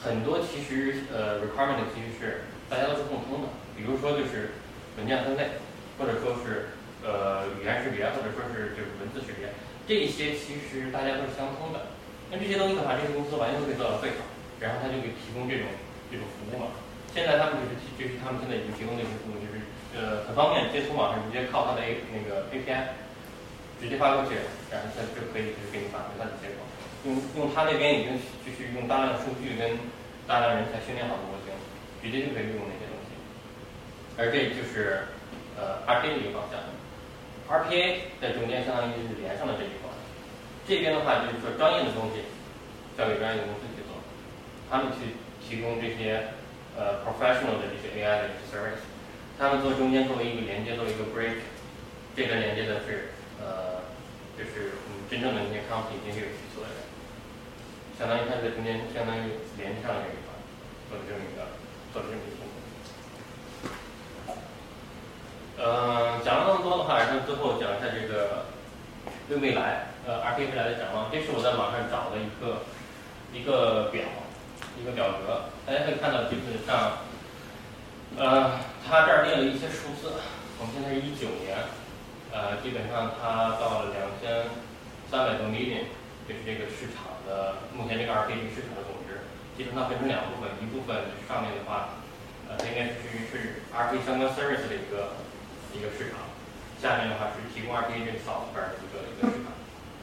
很多其实呃 requirement 其实是大家都是共通的，比如说就是文件分类。或者说是呃语言识别，或者说是就是文字识别，这些其实大家都是相通的。那这些东西的话，这些公司完全都可以做到最好，然后他就给提供这种这种服务嘛。现在他们就是就是他们现在已经提供的一些服务，就是呃很方便，接从网上直接靠他的 A 那个 API 直接发过去，然后他就可以就给你返回他的结果。用用他那边已经就是用大量数据跟大量人才训练好的模型，直接就可以用那些东西。而这就是。呃，RPA 的一个方向，RPA 在中间相当于是连上了这一块。这边的话就是说专业的东西交给专业的公司去做，他们去提供这些呃 professional 的这些 AI 的 service，他们做中间作为一个连接，作为一个 bridge，这个连接的是呃就是我们真正的那些 company 这个需求的，相当于他在中间相当于连上了这一块，做的这么一个做的这么一个。嗯，讲了那么多的话，然后最后讲一下这个对未来，呃，RP 未来的展望。这是我在网上找的一个一个表，一个表格。大家可以看到，基本上，呃，它这儿列了一些数字。我们现在是一九年，呃，基本上它到了两千三百多 million，就是这个市场的目前这个 RPA 市场的总值。基本上分成两部分，一部分上面的话，呃，它应该是是 r p 相关 service 的一个。一个市场，下面的话是提供 RPA 这个 software 的一个一个市场，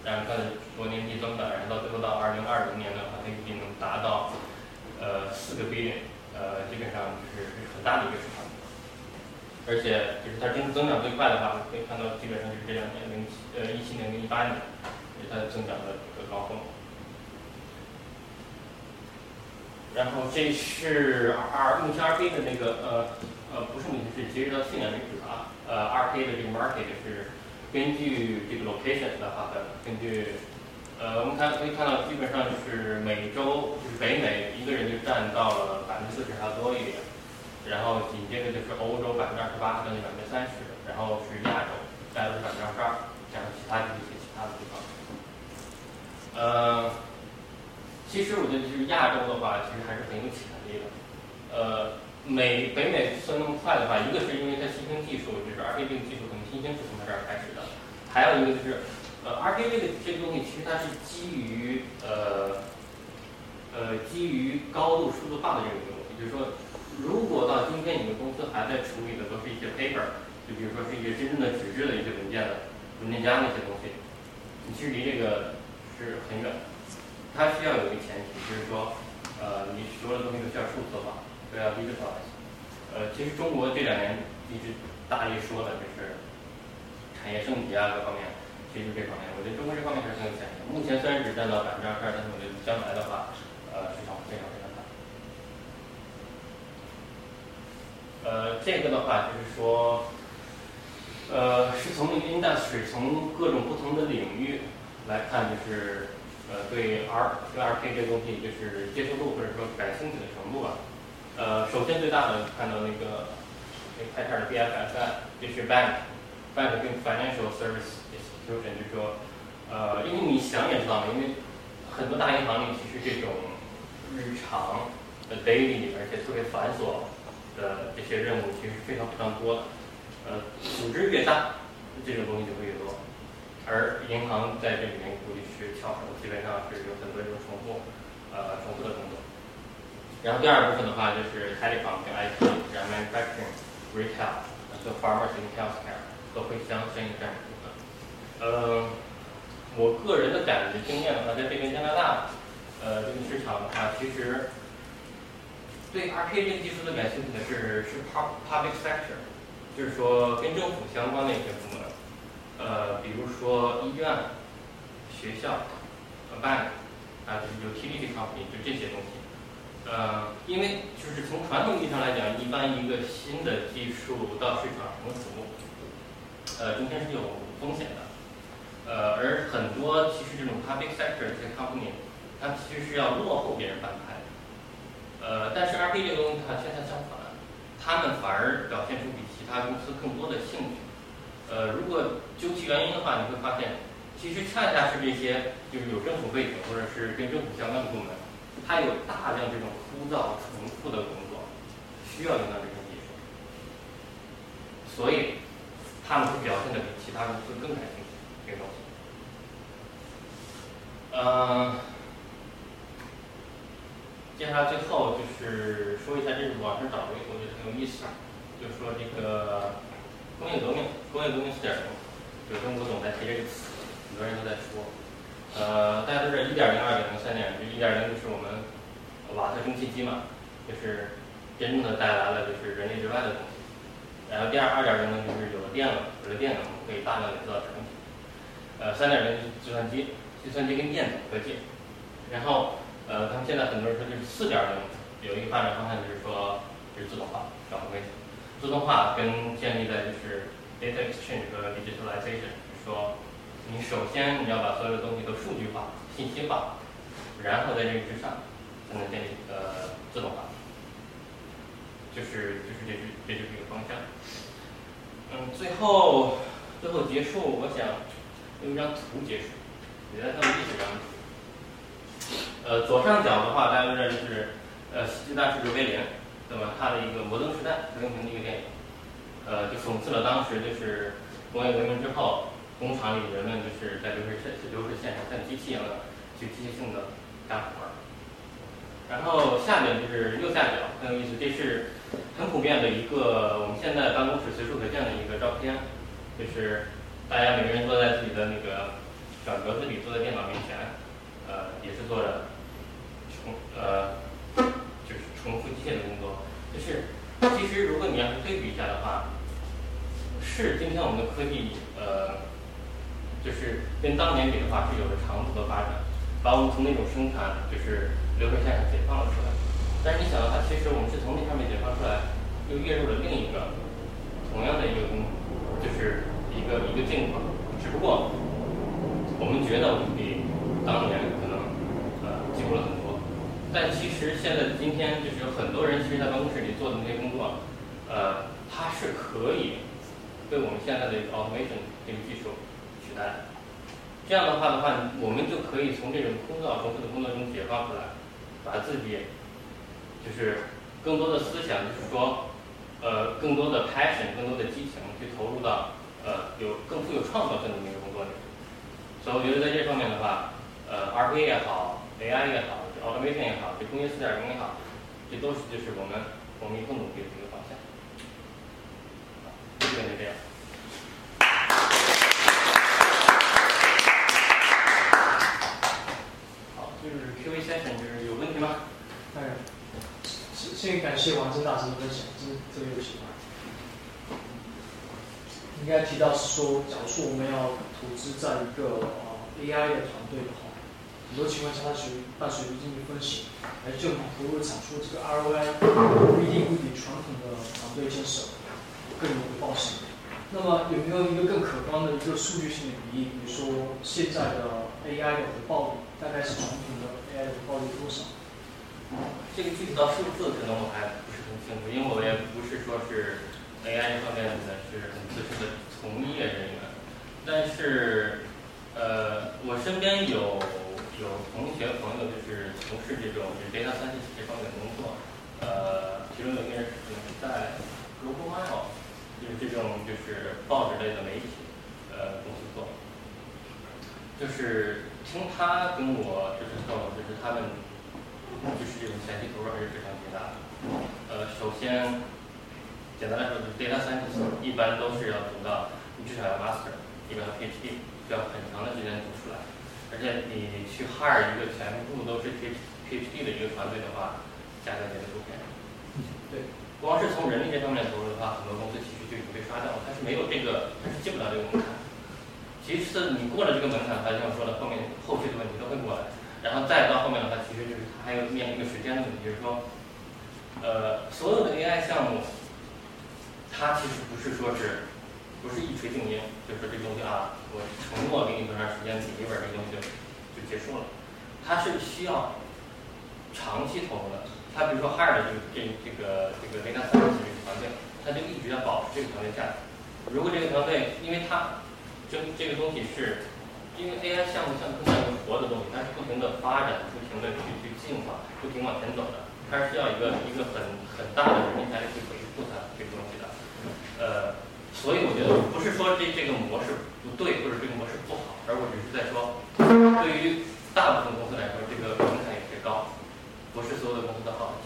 然后它的逐年递增的，然后到最后到二零二零年的话，它预计能达到呃四个 billion，呃基本上就是很大的一个市场，而且就是它增增长最快的话，可以看到基本上就是这两年零七呃一七年跟一八年，是它的增长的一个高峰。然后这是 R 目前 R K 的那个呃呃不是目前是截止到去年为止啊。呃 R K 的这个 market 是根据这个 location 的划分，根据呃，我们看可以看到，基本上是美洲，就是北美一个人就占到了百分之四十还要多一点，然后紧接着就是欧洲百分之二十八，将近百分之三十，然后是亚洲，大概是百分之二十二，加上其他的一些其他的地方。呃，其实我觉得就是亚洲的话，其实还是很有潜力的，呃。美北美算那么快的话，一个是因为它新兴技术，就是 RPA 技术可能新兴是从它这儿开始的，还有一个就是，呃，RPA 这个这个东西其实它是基于呃呃基于高度数字化的这个东西，就是说，如果到今天你们公司还在处理的都是一些 paper，就比如说是一些真正的纸质的一些文件的文件夹那些东西，你其实离这个是很远，它需要有一个前提，就是说，呃，你所有的东西都需要数字化。对啊，第一个说，呃，其实中国这两年一直大力说的就是产业升级啊，各方面。其实这方面，我觉得中国这方面还是很有潜力。目前虽然只占到百分之二十二，但是我觉得将来的话，呃，市场非常非常大。呃，这个的话就是说，呃，是从那个 index，从各种不同的领域来看，就是呃对 R 对 R P 这个东西就是接受度或者说感兴趣的程度吧。呃，首先最大的看到那个那个开叉的 BFSI，就是 bank，bank 跟 financial service institution，就是说，呃，因为你想也知道，因为很多大银行里其实这种日常的 daily 而且特别繁琐。的这些任务其实非常非常多，呃，组织越大，这种东西就会越多，而银行在这里面估计是翘首，基本上是有很多这种重复，呃，重复的工作。然后第二部分的话就是 telecom 跟 IT，然后 manufacturing、retail，和 pharmacy、healthcare 都会相相应占一部分。呃，我个人的感觉经验的话，在这边加拿大，呃，这个市场的话，其实。对 RPA 这个技术的感兴趣的是是 public sector，就是说跟政府相关的一些部门，呃，比如说医院、学校、bank，啊，就是 utility company，就这些东西。呃，因为就是从传统意义上来讲，一般一个新的技术到市场成熟，呃，中间是有风险的。呃，而很多其实这种 public sector 这些 company，它其实是要落后别人半拍。呃，但是 RP 这个东西它恰恰相反，他们反而表现出比其他公司更多的兴趣。呃，如果究其原因的话，你会发现，其实恰恰是这些就是有政府背景或者是跟政府相关的部门，它有大量这种枯燥重复的工作，需要用到这些技术，所以他们会表现的比其他公司更感兴趣这个东西。嗯。接下来最后就是说一下这个网上找的，我觉得很有意思。就是说这个工业革命，工业革命四点零，就中国总在提这个词，很多人都在说。呃，大家都知道一点零、二点零、三点零，就一点零就是我们瓦特蒸汽机嘛，就是真正的带来了就是人类之外的东西。然后第二二点零呢，就是有了电了，有了电了，我可以大量的制造产。呃，三点零是计算机，计算机跟电子科技，然后。呃，他们现在很多人说就是四点零有一个发展方向，就是说就是自动化，转换为自动化跟建立在就是 data exchange 和 digitalization，说你首先你要把所有的东西都数据化、信息化，然后在这个之上才能建立呃自动化，就是就是这是这就是一个方向。嗯，最后最后结束，我想用一张图结束，觉得特别意思这张图。呃，左上角的话，大家都知道就是呃，喜剧大师刘培林，对吧？他的一个《摩登时代》刘永平的一个电影，呃，就讽刺了当时就是工业革命之后，工厂里人们就是在流水线流水线上像机器一样的去机械性的干活儿。然后下面就是右下角很有意思，这是很普遍的一个我们现在办公室随处可见的一个照片，就是大家每个人坐在自己的那个小格子里，坐在电脑面前，呃，也是做着。重呃，就是重复机械的工作，就是其实如果你要是对比一下的话，是今天我们的科技呃，就是跟当年比的话是有着长足的发展，把我们从那种生产就是流水线上解放了出来。但是你想到它，其实我们是从那上面解放出来，又跃入了另一个同样的一个工，就是一个一个境况，只不过我们觉得我们比当年可能呃进步了很多。但其实现在今天就是有很多人，其实在办公室里做的那些工作，呃，它是可以被我们现在的一个 automation 这个技术取代。这样的话的话，我们就可以从这种枯燥重复的工作中解放出来，把自己就是更多的思想，就是说，呃，更多的 passion，更多的激情去投入到呃有更富有创造性的那个工作里。所以我觉得在这方面的话，呃，RPA 也好，AI 也好。automation 也好，这工业四点零也好，这都是就是我们我们以后努力的一个方向。基本就这样。好，就是 Q A session，就是有问题吗？哎，先感谢王真大师的分享，真特别有喜欢。应该提到是说，假如说我们要投资在一个呃 AI 的团队的话，很多情况下它属于伴随着经济风险，而政府投入产出这个 ROI 不一定会比传统的团队建设更有回报性。那么有没有一个更可观的一个数据性的比例？比如说现在的 AI 的回报率大概是传统的 AI 的回报率多少？这个具体到数字可能我还不是很清楚，因为我也不是说是。AI 这方面呢是很资深的从业人员，但是，呃，我身边有有同学朋友就是从事这种 data science 这方面的工作，呃，其中有一个人是在 Global Mail，就是这种就是报纸类的媒体，呃，公司做，就是听他跟我就是透露，就是他们就是这种前期投入还是非常巨大的，呃，首先。简单来说，就是 data science 一般都是要读到，你至少要 master，一般要 PhD，需要很长的时间读出来。而且你去 hire 一个全部都是 PhD 的一个团队的话，价格绝对不便宜。对，光是从人力这方面投入的话，很多公司其实就已经被刷掉了，它是没有这个，它是进不了这个门槛。其次，你过了这个门槛，它像我说的，后面后续的问题都会过来。然后再到后面的话，其实就是它还有面临一个时间的问题，就是说，呃，所有的 AI 项目。它其实不是说是，不是一锤定音，就是说这东西啊，我承诺给你多长时间笔记本这东西就结束了。它是需要长期投入的。它比如说 hire 这这这个这个 data science 这个团队，它就一直要保持这个团队在。如果这个团队，因为它这这个东西是，因为 AI 项目像更像一个活的东西，它是不停的发展，不停的去去进化，不停往前走的。它是需要一个一个很很大的人力才去维护它这个东西。呃，所以我觉得不是说这这个模式不对，或者这个模式不好，而我只是在说，对于大部分公司来说，这个门槛也是高，不是所有的公司都好。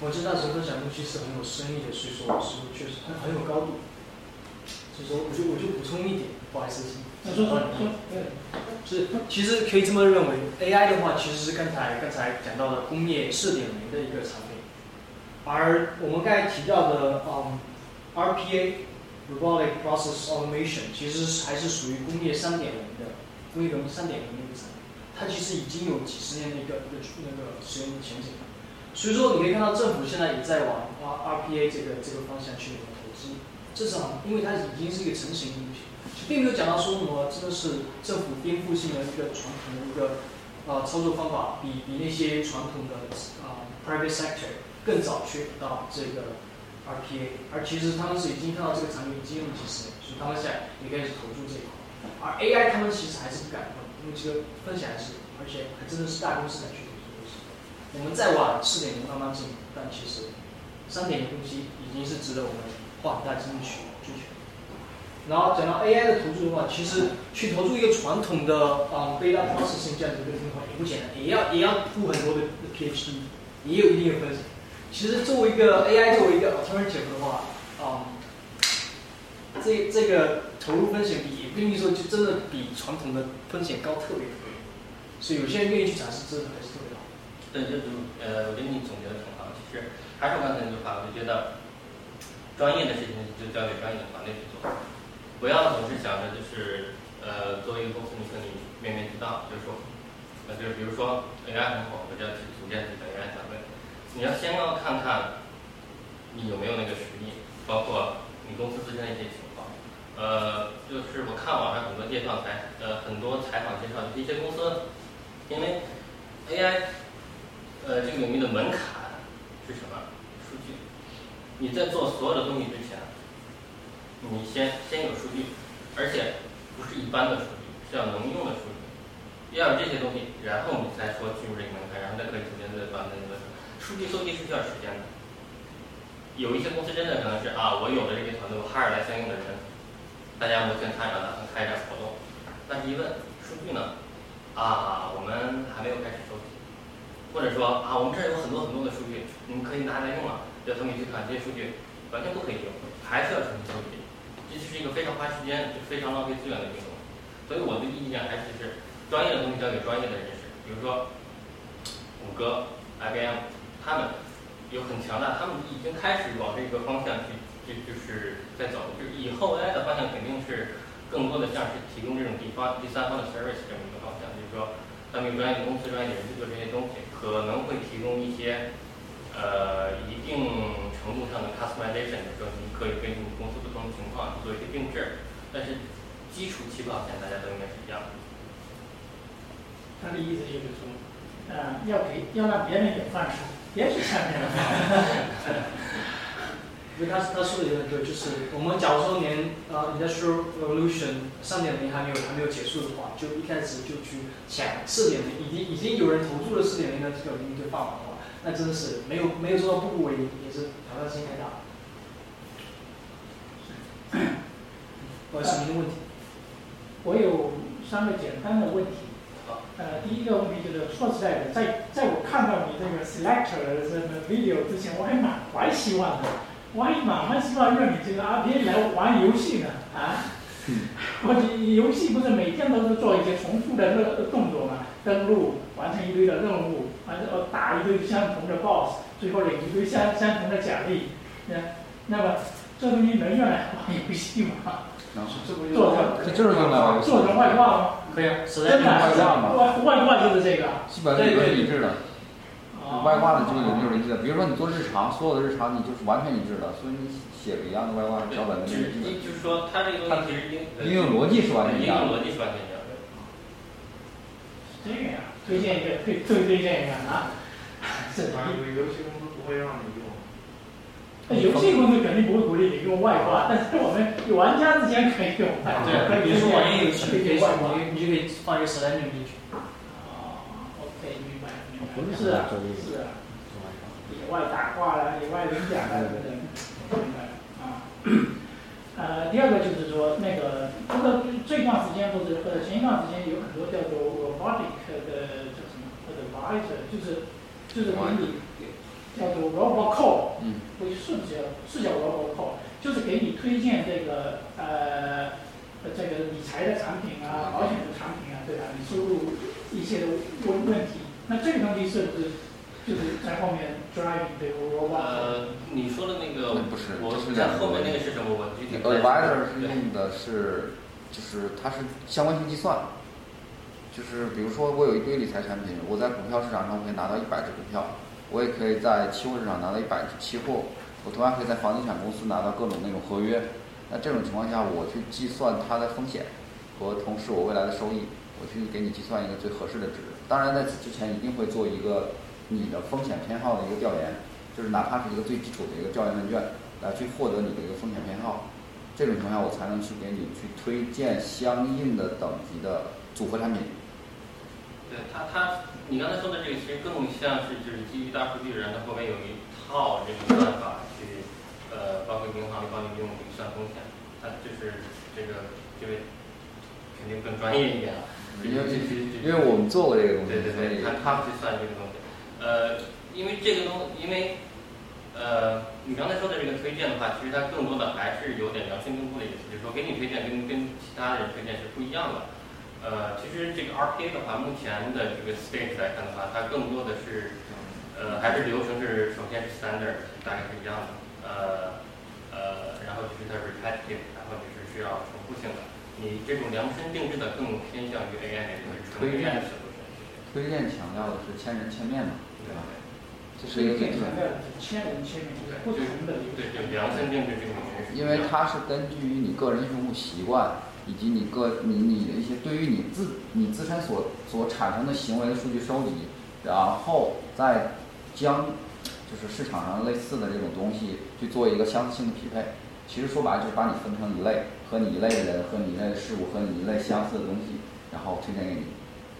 我知道陈分享东西是很有深意的，所以说我是确实很很有高度。所以说，我就我就补充一点，不好意思，说说说，是其实可以这么认为，AI 的话其实是刚才刚才讲到的工业四点零的一个产品。而我们刚才提到的，嗯，RPA（Robotic Process Automation） 其实还是属于工业三点零的，工业革命三点零的一个产品，它其实已经有几十年的一个一个那个使用前景了。所以说，你可以看到政府现在也在往 RPA 这个这个方向去投资，这是因为它已经是一个成型的东西，并没有讲到说什么真的是政府颠覆性的一个传统的一个呃操作方法，比比那些传统的啊 private sector。更早去到这个 RPA，而其实他们是已经看到这个产品已经用几十年，所以他们现在也开始投入这一块。而 AI 他们其实还是不敢碰，因为这个风险还是，而且还真的是大公司敢去投东西。我们再往四点零慢慢进，但其实三点零东西已经是值得我们花很大精力去追求。然后讲到 AI 的投注的话，其实去投注一个传统的啊 data p r o c e s s i n 这样的一个地方也不简单，也要也要铺很多的 PhD，也有一定的风险。其实作为一个 AI，作为一个 alternative 的话，啊，这这个投入风险比也不一定说就真的比传统的风险高特别特别，所以有些人愿意去尝试，真的还是特别好。对，就是呃，我觉得你总结的挺好。其实还是刚才那句话，我就觉得专业的事情就交给专业的团队去做，不要总是想着就是呃，作为一个公司，你说你面面俱到，就是说，呃，就是比如说 AI 很火，我就要去组建自己的 AI 团队。你要先要看看你有没有那个实力，包括你公司自身的一些情况。呃，就是我看网上很多介绍采，呃，很多采访介绍，就一些公司，因为 AI，呃，这个领域的门槛是什么？数据。你在做所有的东西之前，你先先有数据，而且不是一般的数据，是要能用的数据，要有这些东西，然后你再说进入这个门槛，然后再可以逐渐的把那个。数据搜集是需要时间的，有一些公司真的可能是啊，我有了这些团队，我 hire 来相应的人，大家摩拳擦掌打算开展活动，但是一问数据呢，啊，我们还没有开始收集，或者说啊，我们这儿有很多很多的数据，你们可以拿来用了，叫他们去看这些数据，完全不可以用，还是要重新收集，这就是一个非常花时间、非常浪费资源的运动，所以我的意见还是是专业的东西交给专业的人士，比如说谷歌、IBM。他们有很强大，他们已经开始往这个方向去就就是在走，就是以后 AI 的方向肯定是更多的像是提供这种第方第三方的 service 这么一个方向，就是说他们有专业的公司、专业的人去做这些东西，可能会提供一些呃一定程度上的 customization，就是说你可以根据你公司不同的情况做一些定制，但是基础起跑线大家都应该是一样的。他的意思就是说，呃，要给要让别人有饭吃，别去下面了。因为他他说的有点对，就是我们假如说连呃 Industrial Revolution 三点零还没有还没有结束的话，就一开始就去抢四点零，已经已经有人投注了四点零的这个领域就放完的话，那真的是没有没有做到步步为营，也是挑战性太大。不好意思，您的问题。我有三个简单的问题。呃，第一个问题就是说实在的，在在我看到你这个 selector 的这个 video 之前，我还满怀希望的，我还满怀希望让你这个 RPA 来玩游戏呢啊！我游戏不是每天都是做一些重复的任动作嘛？登录，完成一堆的任务，完了呃打一堆相同的 boss，最后领一堆相相同的奖励，那那么这东西能用来玩游戏吗？做成这就是用来玩。做成外挂吗？可以啊，真的啊外挂嘛，外外挂就是这个啊。基本上都是一致的。哦外挂的这个就是一致的，比如说你做日常，所有的日常你就是完全一致的，所以你写个一样的外挂脚本的那只个一就是说它这个东西其实应应用逻辑是完全一应用样的。逻辑是完全一样的。这个呀，推荐一个，推推推荐一个啊。是的。反正游戏公司不会让你用。那游戏公司肯定不会鼓励你用外挂，但是我们玩家之间可以用外挂。对，比如说网页游戏，可以可以用外挂。你你就可以放一个 Selenium 进去。哦，OK，明白明白。是啊，是啊。野外打挂了，野外领奖了，等等，明白啊。呃，第二个就是说，那个这个这段时间或者呃前一段时间有很多叫做 robotic 的叫什么 advisor，就是就是给你叫做 robocall，嗯，不是不是叫是叫 robocall，就是给你推荐这个呃呃这个理财的产品啊、保险的产品啊，对吧？你输入一些的问问题，那这个东西是不是就是在后面 driving 这个 robocall？呃，你说的那个不是我在后面那个是什么？我具体 Advisor 是用的是，就是它是相关性计算，就是比如说我有一堆理财产品，我在股票市场上我可以拿到一百只股票，我也可以在期货市场拿到一百只期货，我同样可以在房地产公司拿到各种那种合约。那这种情况下，我去计算它的风险和同时我未来的收益，我去给你计算一个最合适的值。当然在此之前一定会做一个你的风险偏好的一个调研，就是哪怕是一个最基础的一个调研问卷，来去获得你的一个风险偏好。这种情况下，我才能去给你去推荐相应的等级的组合产品。对他他，你刚才说的这个其实更像是就是基于大数据，然后后面有一套这个算法去，呃，包括银行帮你用计算风险，它就是这个这个肯定更专业一点啊。因为因为我们做过这个东西，对对对，他们去算这个东西，呃，因为这个东，因为呃，你刚才说的这个推荐的话，其实它更多的还是有点良心用户的意思，就是说给你推荐跟跟其他人推荐是不一样的。呃，其实这个 RPA 的话，目前的这个 stage 来看的话，它更多的是，呃，还是流程是首先是 standard，大概是一样的，呃呃，然后就是它 repetitive，然后就是需要重复性的。你这种量身定制的更偏向于 AI 那种推荐的 solution。推荐强调的是千人千面嘛，对对吧？对这是一个最最强调的是千人千面，就是不同的流对，就量身定制这个模式。因为它是根据于你个人用户习惯，以及你个你你的一些对于你自你自身所所产生的行为的数据收集，然后再将就是市场上类似的这种东西去做一个相似性的匹配。其实说白了就是把你分成一类，和你一类的人，和你一类的事物，和你一类相似的东西，然后推荐给你。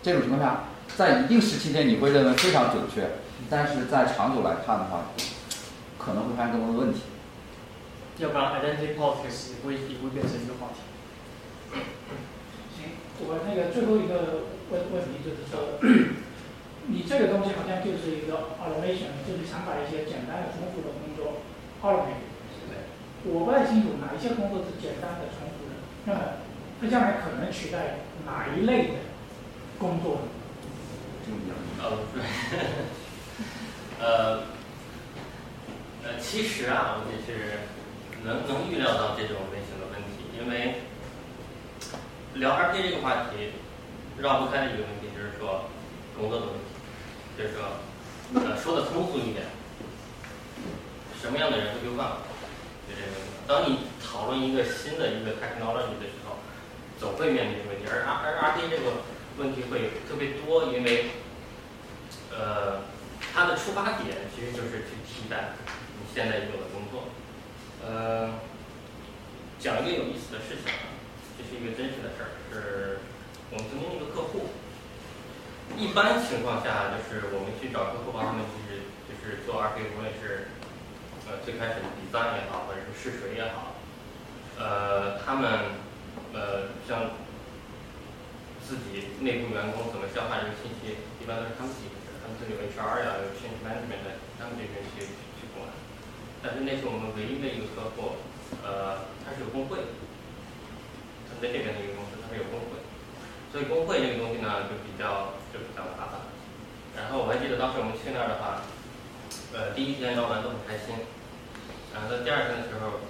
这种情况下，在一定时期内你会认为非常准确，但是在长久来看的话，可能会发现更多的问题。要不然 identity politics 也会也会变成一个话题。行，我那个最后一个问问题就是说，你这个东西好像就是一个 automation，就是想把一些简单的、重复的工作 automate。我不太清楚哪一些工作是简单的、重复的，那么它将来可能取代哪一类的工作呢？呃，对，呃，呃，其实啊，我就是，能能预料到这种类型的问题，因为聊 R P 这个话题绕不开的一个问题就是说工作的问题，就是说呃说的通俗一点，什么样的人会被忘？就这个问题。当你讨论一个新的一个 technology 的时候，总会面临这个问题，而 R 而 RP 这个问题会特别多，因为呃它的出发点其实就是去替代你现在有的工作。呃，讲一个有意思的事情啊，是一个真实的事儿，是我们曾经一个客户。一般情况下，就是我们去找客户帮他们，其实就是做 RP，无论是呃最开始的比赞也好，或者是试水也好，呃，他们呃像自己内部员工怎么消化这个信息，一般都是他们自己，他们自己有 HR 呀，有 change management 的，他们这边去去管。但是那是我们唯一的一个客户，呃，他是有工会在这边的一个公司，他是有工会，所以工会这个东西呢就比较就比较麻烦。然后我还记得当时我们去那儿的话，呃，第一天老板都很开心，然后到第二天的时候，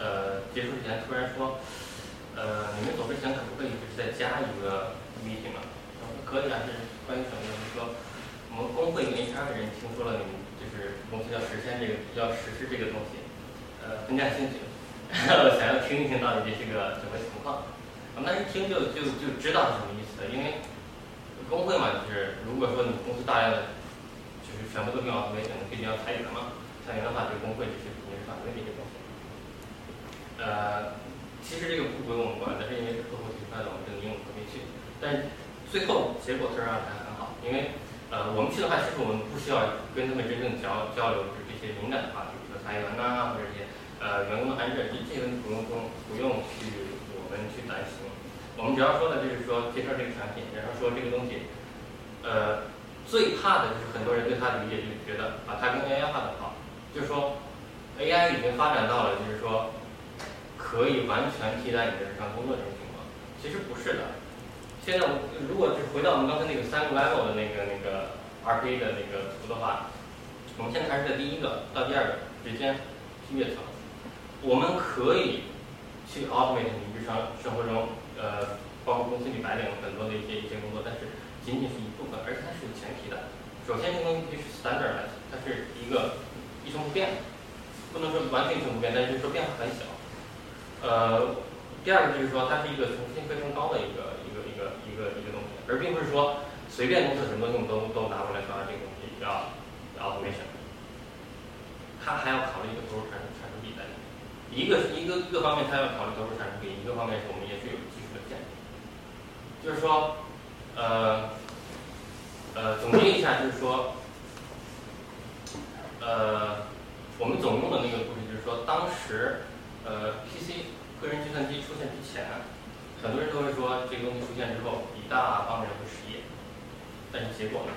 呃，结束之前突然说，呃，你们走之前可不可以就是再加一个 meeting 啊？我说可以啊，是关于什么呢？就是说我们工会跟 HR 的人听说了你们就是公司要实现这个要实施这个东西，呃，很感兴趣，想要听一听到底这是个什么情况。我们一听就就就知道是什么意思了，因为工会嘛，就是如果说你公司大量的就是全部都用 automation，毕竟要裁员嘛，裁员的话，这个工会就是肯定是反对这些东西。呃，其实这个不归我们管，但是因为是客户提出来的，我们这个应我们可以去。但最后结果虽然还很好，因为呃我们去的话，其实我们不需要跟他们真正交交流就是这些敏感的话题，比如说裁员呐、或者一些呃员工的安置，这这个不用不用不用去我们去担心。我们只要说的就是说介绍这个产品，然后说这个东西，呃，最怕的就是很多人对它的理解就觉得把它跟 AI 画的好，就说 AI 已经发展到了就是说可以完全替代你的日常工作这种情况，其实不是的。现在我如果是回到我们刚才那个三个 level 的那个那个 RPA 的那个图的话，我们现在还是在第一个到第二个之间是跃层，我们可以去 automate 你日常生活中呃，包括公司里白领很多的一些一些工作，但是仅仅是一部分，而且它是有前提的。首先，这个东西是 standard，它是一个一成不变的，不能说完全一成不变，但是说变化很小。呃，第二个就是说，它是一个重复性非常高的一个一个一个一个一个东西，而并不是说随便公司什么东西都都拿过来说啊，这个东西要 automation，它还要考虑一个投入产产出比在里面。一个一个一个方面，他要考虑投入产出比；一个方面是我们也是有技术的限制。就是说，呃，呃，总结一下，就是说，呃，我们总用的那个故事就是说，当时呃 PC 个人计算机出现之前，很多人都会说这个东西出现之后，一大帮人会失业。但是结果呢，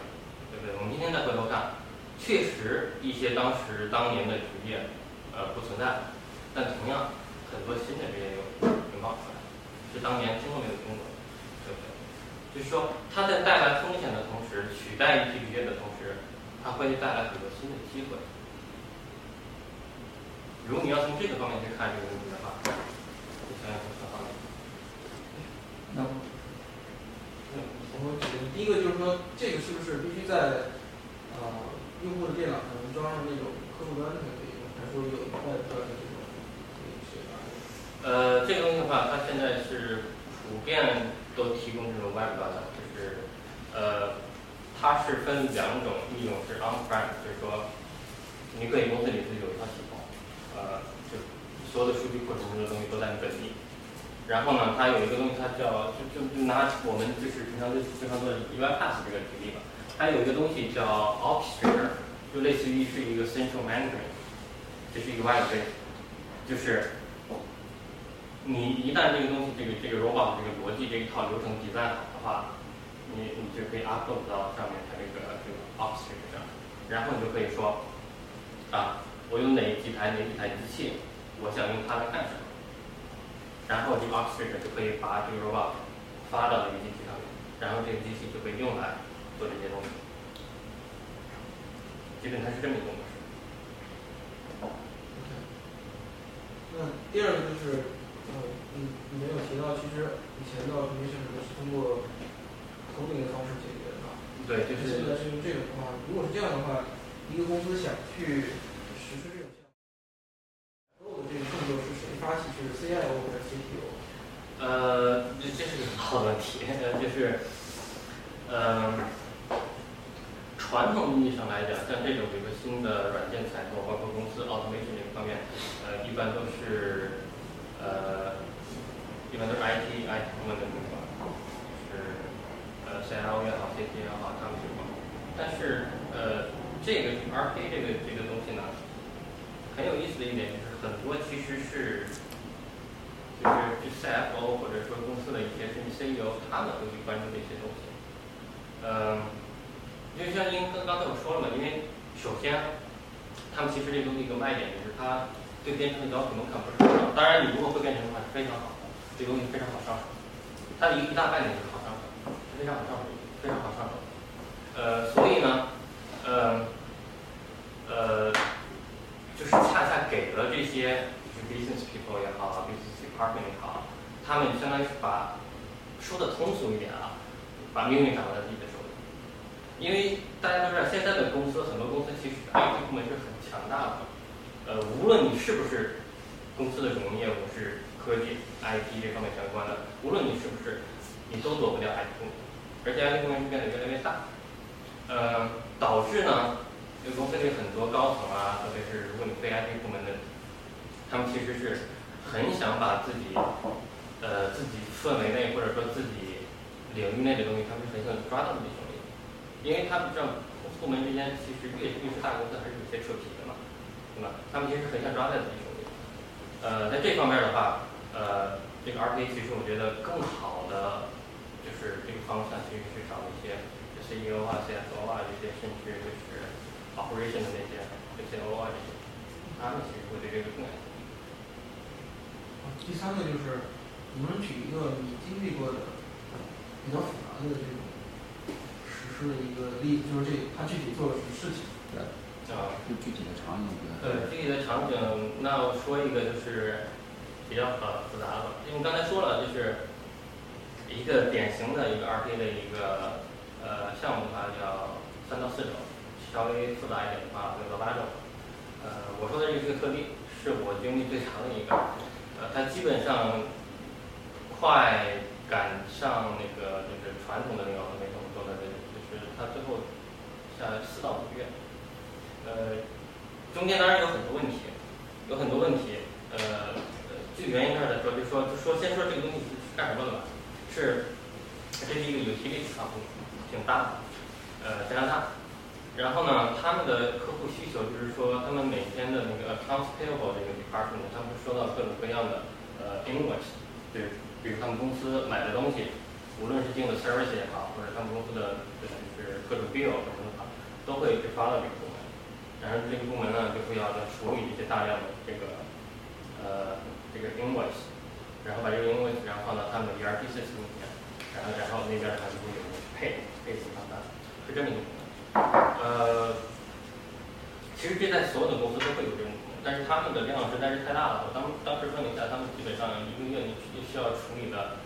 对不对？我们今天再回头看，确实一些当时当年的职业呃不存在，但同样很多新的职业又又冒出来，是当年听过没有听过，对不对？就是说，它在带来风险的同时，取代一批职业的同时，它会带来很多新的机会。如果你要从这个方面去看这个问题的话，你想想从何方面？那我觉得第一个就是说，这个是不是必须在呃用户的电脑上装上那种客户端才可以用，还是说有外端的？呃，这个东西的话，它现在是普遍都提供这种 Web 端的，就是呃，它是分两种，一种是 on-prem，就是说你可以公司里自己有一套系统，呃，就所有的数据库什么的东西都在你本地。然后呢，它有一个东西，它叫就就就拿我们就是平常就经常做的 UiPath 这个举例吧，它有一个东西叫 Orchestrator，就类似于是一个 Central Management，这是一个 Web 就是你一旦这个东西这个这个 robot 这个逻辑这一套流程积攒好的话，你你就可以 upload 到上面它这个这个 orchester 上，然后你就可以说啊，我有哪几台哪几台机器，我想用它来干什么。然后这个 orchester 就可以把这个 robot 发到这个机器上面，然后这个机器就可以用来做这些东西。基本它是这么一个模式。第二个就是前的 automation 可能是通过投顶的方式解决的，对，就是现在是用这种的话，如果是这样的话，一个公司想去实施这种项目，所有的这个动作是谁发起？是 CIO 还是 CTO？呃，这这是个很好的问题，呃，就是，嗯、传统意义上来讲，像这种比如说新的软件采购，包括公司 automation 这个方面，呃，一般都是，呃，一般都是 IT IT 部门的那个，就是呃 CIO 也好，CT 也好，他们去管。但是呃，这个 RP 这个这个东西呢，很有意思的一点就是很多其实是。就是就 CFO 或者说公司的一些甚至 CEO，他们会去关注这些东西。嗯，就像因刚刚才我说了嘛，因为首先他们其实这东西一个卖点就是它对编程的要求门槛不是很高，当然你如果会编程的话是非常好，这个东西非常好上手。它的一一大卖点就是好上手，非常好上手，非常好上手。呃，所以呢，呃，呃，就是恰恰给了这些就是 business people 也好，business department 也好，他们相当于是把说的通俗一点啊，把命运掌握在自己的手里。因为大家都知道，现在的公司很多公司其实 IT 部门是很强大的，呃，无论你是不是公司的主营业务是科技 IT 这方面相关的，无论你是不是，你都躲不掉 IT 部门，而且 IT 部门是变得越来越大，呃，导致呢，这个公司里很多高层啊，特别是如果你非 IT 部门的，他们其实是很想把自己，呃，自己氛围内或者说自己领域内的东西，他们很想抓到自己手里，因为他们知道部门之间其实越越是大公司还是有些扯皮的嘛，对吧？他们其实很想抓在自己手里。呃，在这方面的话，呃，这个 RPA 其实我觉得更好的就是这个方向，其实是找一些 CEO 啊、CFO 啊这些，甚至就是 operation 的那些这些 O 啊这些，他们其实会对这个更感兴趣。第三个就是，能不能举一个你经历过的比较复杂的这种实施的一个例子，就是这他具体做了什么事情？啊、就具体的场景对呃，具体的场景，那我说一个就是比较呃复杂的，因为刚才说了，就是一个典型的一个 RPA 的一个呃项目的话叫三到四周，稍微复杂一点的话六到八周。呃，我说的这是个特例，是我经历最长的一个，呃，它基本上快赶上那个就是传统的那个 automation 做的，就是它最后下来四到五个月。呃，中间当然有很多问题，有很多问题。呃，呃据原因上来说，就说就说先说这个东西是干什么的吧，是这是一个 utility 客户，挺大的，呃，加拿大。然后呢，他们的客户需求就是说，他们每天的那个 accounts payable 这个 department，他们会收到各种各样的呃 invoice，对，比如他们公司买的东西，无论是订的 service 也好，或者他们公司的就是各种 bill 什么的，都会去发到这个部门。然后这个部门呢，就会要来处理一些大量的这个呃这个 invoice，然后把这个 invoice 然后放到他们的 ERP system 里面，然后然后那边的话就会有配配这账单，是这么一个。呃，其实这在所有的公司都会有这种功能，但是他们的量实在是太大了。我当当时问了一下，他们基本上一个月你需要处理的，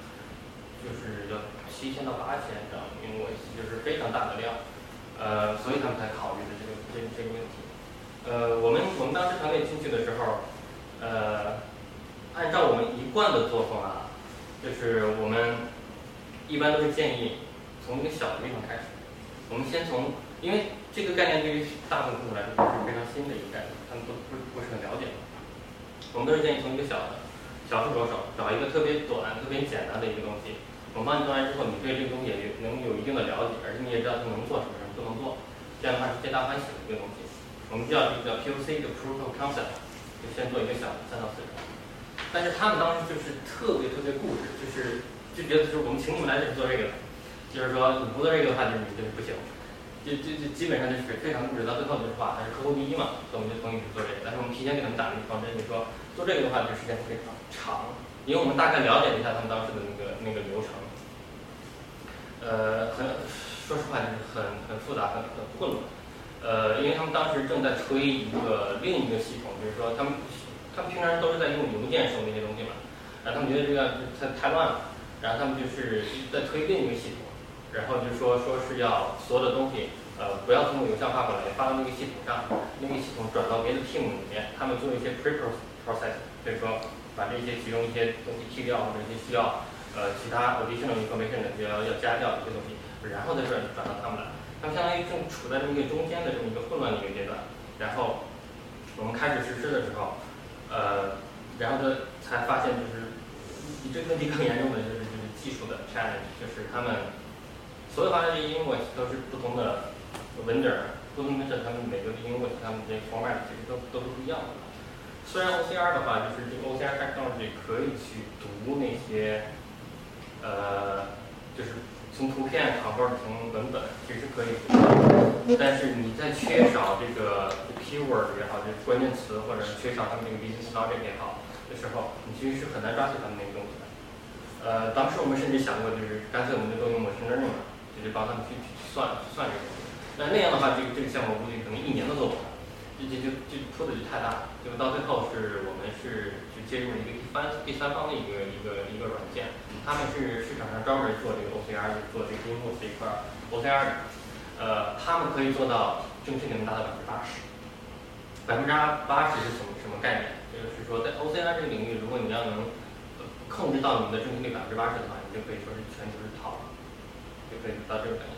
就是要七千到八千张 invoice，就是非常大的量。呃，所以他们才考虑的这个这这个问题。呃，我们我们当时团队进去的时候，呃，按照我们一贯的作风啊，就是我们一般都是建议从一个小的地方开始。我们先从，因为这个概念对于大部分客户来说都是非常新的一个概念，他们不不不是很了解。我们都是建议从一个小的小处着手，找一个特别短、特别简单的一个东西。我们帮你做完之后，你对这个东西也能有一定的了解，而且你也知道它能做什么，什么不能做。这样的话是皆大欢喜的一个东西。我们叫这个叫 POC 的 Proof of Concept，就先做一个小的三到四周。但是他们当时就是特别特别固执，就是就觉得就是我们请你们来就是做这个的，就是说你不做这个的话，就是你就是不行。就就就基本上就是非常固执，到最后就是话还是客户第一嘛，所以我们就同意去做这个。但是我们提前给他们打了一个方针，就是说做这个的话，就时间非常长，因为我们大概了解了一下他们当时的那个那个流程。呃，很说实话就是很很复杂，很很混乱。呃，因为他们当时正在推一个另一个系统，就是说他们他们平常都是在用邮件收那些东西嘛，然后他们觉得这个太太乱了，然后他们就是在推另一个系统，然后就说说是要所有的东西，呃，不要通过邮箱发过来，发到那个系统上，那个系统转到别的 team 里面，他们做一些 pre process，就是说把这些其中一些东西剔掉，或者一些需要呃其他 additional information 的要要加掉一些东西，然后再转转到他们来。他们相当于正处在这么一个中间的这么一个混乱的一个阶段，然后我们开始实施的时候，呃，然后他才发现就是比这个问题更严重的就是就是技术的 challenge，就是他们所有发的这些 invoice 都是不同的 vendor，不同的 vendor 他们每个 invoice 他们这 format 其实都都是不一样的。虽然 OCR 的话，就是这个 OCR technology 可以去读那些，呃，就是。从图片 convert 成文本其实可以，但是你在缺少这个 keyword 也好，就是关键词，或者是缺少他们这个 business logic 也好的时候，你其实是很难抓取他们那个东西的。呃，当时我们甚至想过，就是干脆我们就都用 machine learning 了，就是帮他们去去算算这个东西。那那样的话，这个这个项目估计可能一年都做不完，这这就就铺的就太大了，就到最后是我们是就接入了一个第三第三方的一个一个一个软件。他们是市场上专门做这个 OCR，做这个音幕这一块 OCR 的，呃，他们可以做到正确率能达到百分之八十。百分之八十是什么什么概念？就是说，在 OCR 这个领域，如果你要能控制到你的正确率百分之八十的话，你就可以说是全球是 top，就可以到这个概念。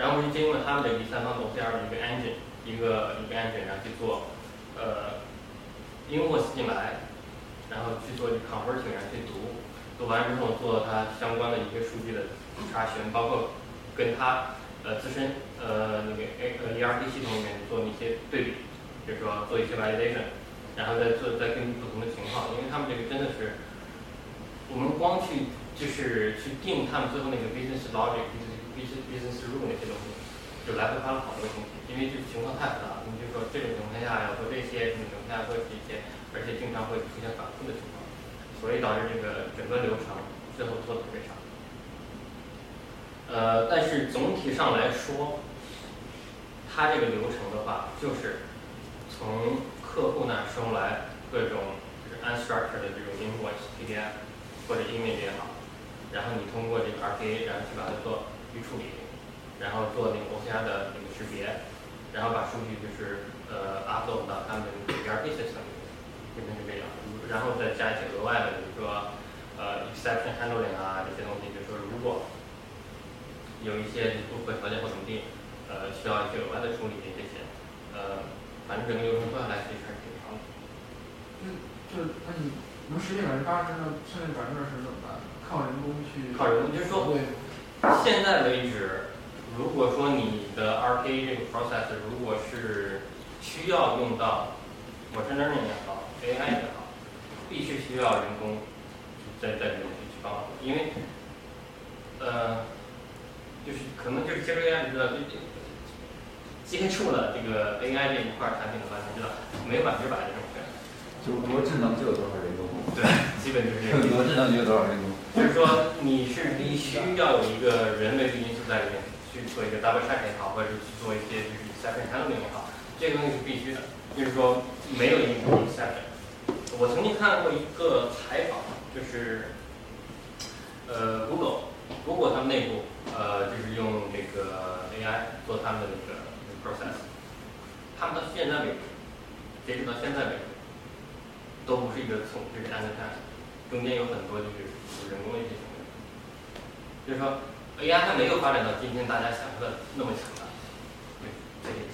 然后我们借用了他们的第三方 OCR 的一个 engine，一个一个 engine，然后去做呃 invoice 进来，然后去做 converting，然后去读。读完之后做它相关的一个数据的查询，包括跟它呃自身呃那个 A 呃 ERP 系统里面做一些对比，比如说做一些 validation，然后再做再根据不同的情况，因为他们这个真的是，我们光去就是去定他们最后那个 business logic、business business business rule 那些东西，就来回花了好多东西，因为这个情况太复杂了。你就说这种情况下要做这些，这种情况下做这些，而且经常会出现反复的情况。所以导致这个整个流程最后拖得特别长。呃，但是总体上来说，它这个流程的话，就是从客户那收来各种就是 unstructured 的这种 invoice PDF 或者 image 也好，然后你通过这个 RPA，然后去把它做预处理，然后做那个 OCR 的那个识别，然后把数据就是呃 upload 到他们的 ERP system 里面，变成这样。然后再加一些额外的，比如说，呃，exception handling 啊这些东西，就是说如果有一些不符合条件或怎么地，呃，需要一些额外的处理这些，呃，反正整个流程做下来其实还是挺长的。就就那你能实现百分之八十，那剩下百分之二十怎么办？靠人工去？靠人工，就是说，现在为止，如果说你的 RPA 这个 process 如果是需要用到 machine learning 也好，AI 需要人工在在里面去帮忙，因为呃，就是可能就是接触 AI，你知道，接触了这个 AI 这一块产品的话，你知道没有百分之百的这种可能。就多智能就有多少人工。对，基本就是。多智能就有多少人工。就是说，你是必须要有一个人为的因素在里面去做一个 double check 也好，或者是去做一些就是 exception handling 也好，这个东西是必须的。就是说，没有一个 exception。我曾经看过一个采访，就是呃，Google，Google 他们内部呃，就是用这个 AI 做他们的那个 process，他们到现在为止，截止到现在为止，都不是一个从就是 end to end，中间有很多就是人工的一些行为，就是说 AI 还没有发展到今天大家想象的那么强大，对这些。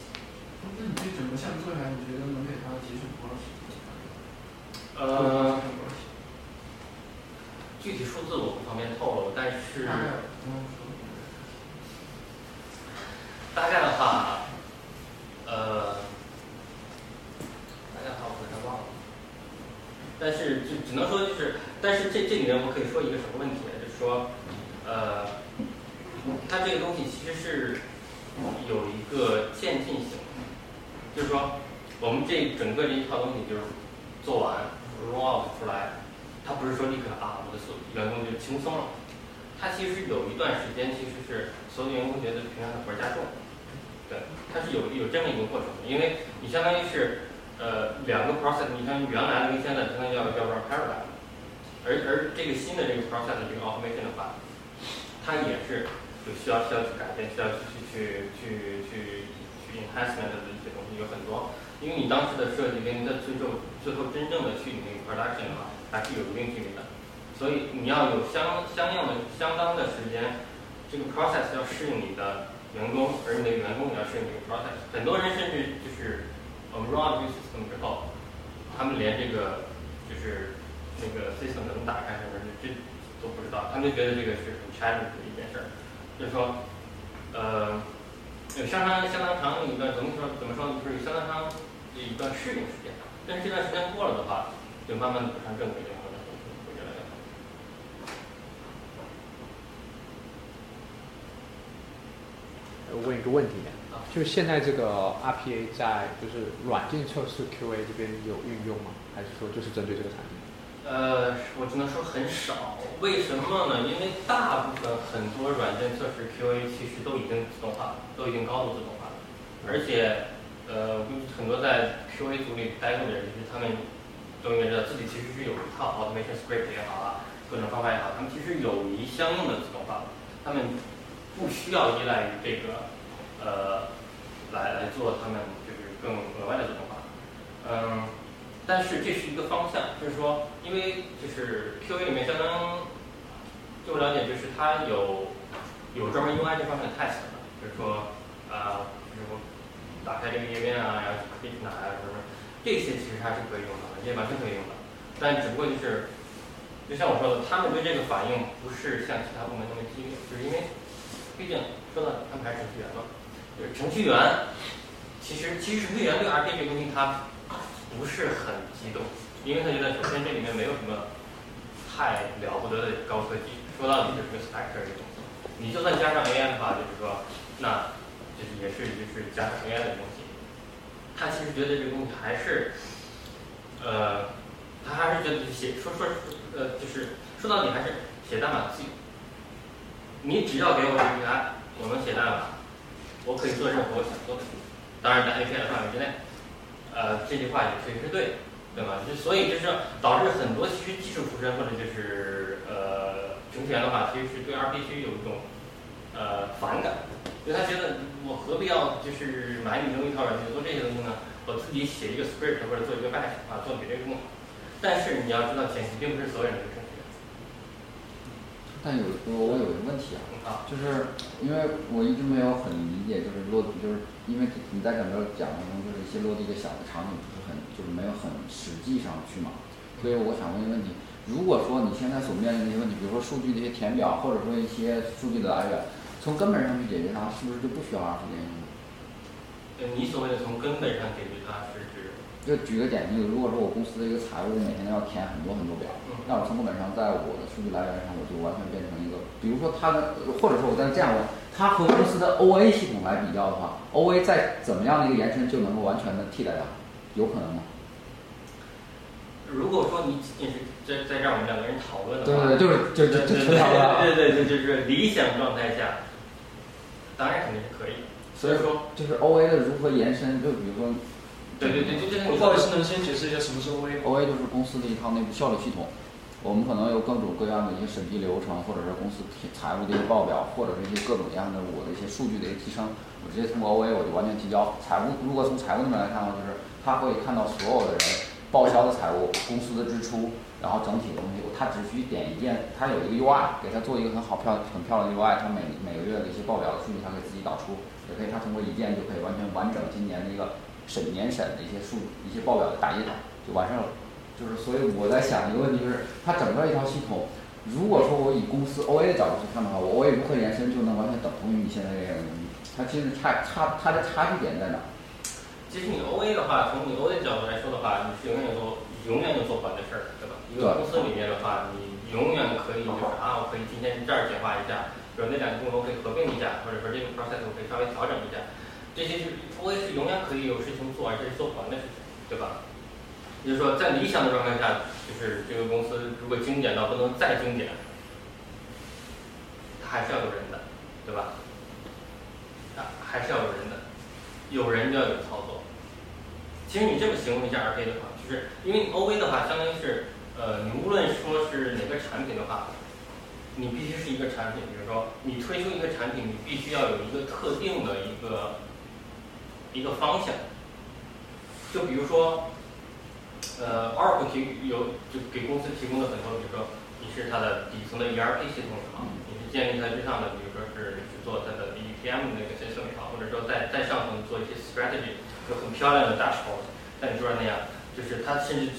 那你这整个项目做下来，你觉得呢？呃，具体数字我不方便透露，但是大概的话，呃，大概的话我有点忘了，但是就只能说就是，但是这这里面我可以说一个什么问题呢？就是说，呃，它这个东西其实是有一个渐进性，就是说我们这整个这一套东西就是做完。Roll out 出来，他不是说立刻啊，我的所员工就轻松了。他其实有一段时间，其实是所有员工觉得平常的活加重，对，它是有有这么一个过程的。因为你相当于是呃两个 process，你像原来跟现在相当于要要不 parallel，而而这个新的这个 process 这个 automation 的话，它也是有需要需要去改变，需要去去去去去去 enhancement 的一些东西有很多，因为你当时的设计跟你的最后最后真正的去你那个 production 的话，还是有一定距离的，所以你要有相相应的相当的时间，这个 process 要适应你的员工，而你的员工也要适应这个 process。很多人甚至就是我们 roll out 这个 system 之后，他们连这个就是那个 system 怎么打开什么这这都不知道，他们就觉得这个是很 challenge 的一件事儿，就是说，呃，有相当相当长的一段怎么说怎么说，就是相当长的一段适应时间，但是这段时间过了的话，就慢慢的走上正轨，然后呢，会越来越好。我问一个问题，就是现在这个 RPA 在就是软件测试 QA 这边有运用吗？还是说就是针对这个产品？呃，我只能说很少。为什么呢？因为大部分很多软件测试 QA 其实都已经自动化了，都已经高度自动化了。而且，呃，我估计很多在 QA 组里待过的人，其实他们都应该知道自己其实是有一套 automation script 也好啊，各种方法也好，他们其实有一相应的自动化，他们不需要依赖于这个，呃，来来做他们就是更额外的自动化。嗯。但是这是一个方向，就是说，因为就是 QA 里面相当，据我了解，就是它有有专门 UI 这方面的 test，就是说，啊，就是我打开这个页面啊，然后 click 哪啊什么，这些其实它是可以用的，也完全可以用的。但只不过就是，就像我说的，他们对这个反应不是像其他部门那么激烈，就是因为，毕竟说到他们还是程序员嘛，就是程序员，其实其实程序员对 RPA 这个东西他。不是很激动，因为他觉得首先这里面没有什么太了不得的高科技，说到底就是个 specter 的东西。你就算加上 AI 的话，就是说，那也是就是加上 AI 的东西。他其实觉得这个东西还是，呃，他还是觉得写说说呃，就是说到底还是写代码自己。你只要给我这个 AI，我能写代码，我可以做任何我想做的事情，当然在 API 的范围之内。呃，这句话也确实是对，对吧？就所以就是导致很多其实技术出身或者就是呃程序员的话，其实是对 RPG 有一种呃反感，因为他觉得我何必要就是买你这么一套软件做这些东西呢？我自己写一个 script 或者做一个 batch 啊，做比这个更好。但是你要知道，前提并不是所有人都是程序员。但有我我有一个问题啊，就是因为我一直没有很理解，就是落就是因为你在整个讲当中，就是一些落地的小的场景不是很就是没有很实际上去嘛，所以我想问一个问题：如果说你现在所面临的一些问题，比如说数据的一些填表，或者说一些数据的来源，从根本上去解决它，是不是就不需要 RPA 呢？呃，你所谓的从根本上解决它，是指？就举个简单例子，如果说我公司的一个财务每天都要填很多很多表，那我从根本上在我的数据来源上，我就完全变成一个，比如说它的，或者说我在这样问，它和公司的 OA 系统来比较的话，OA 在怎么样的一个延伸就能够完全的替代它，有可能吗？如果说你仅仅是在在让我们两个人讨论的话，对对，就是就是就是讨论，对对对，就是理想状态下，当然肯定是可以。所以说，就是 OA 的如何延伸，就比如说。对对对，就这个。不好意思，能先解释一下什么是 OA？OA 就是公司的一套内部效率系统。我们可能有各种各样的一些审批流程，或者是公司财务的一些报表，或者是一些各种各样的我的一些数据的一个提升，我直接通过 OA 我就完全提交财务。如果从财务那边来看的话，就是他会看到所有的人报销的财务、公司的支出，然后整体的东西，他只需点一键，他有一个 UI，给他做一个很好漂很漂亮的 UI，他每每个月的一些报表的数据，他可以自己导出，也可以他通过一键就可以完全完整今年的一个。审年审的一些数一些报表的打印就完事了，就是所以我在想一个问题，就是它整个一套系统，如果说我以公司 OA 的角度去看的话，我 OA 如何延伸就能完全等同于你现在这样的东西？它其实差差它的差距点在哪？其实你 OA 的话，从你 OA 的角度来说的话，你是永远都永远都做不完的事儿，对吧？一个公司里面的话，你永远可以就是啊，我可以今天这儿简化一下，比如那两个功能可以合并一下，或者说这个 process 我可以稍微调整一下。这些是 OA 是永远可以有事情做，而且是做不完的事情，对吧？也就是说，在理想的状态下，就是这个公司如果精简到不能再精简，它还是要有人的，对吧？啊，还是要有人的，有人就要有操作。其实你这么形容一下 RPA 的话，就是因为 OA 的话，相当于是呃，你无论说是哪个产品的话，你必须是一个产品，比如说你推出一个产品，你必须要有一个特定的一个一个方向。就比如说，呃，Oracle 提有就给公司提供了很多，比如说你是它的底层的 ERP 系统也好，你是建立在之上的，比如说是去做它的 BPM 那个 system 也好，或者说在在上层做一些 strategy，就很漂亮的 dashboard，像你说的那样，就是它甚至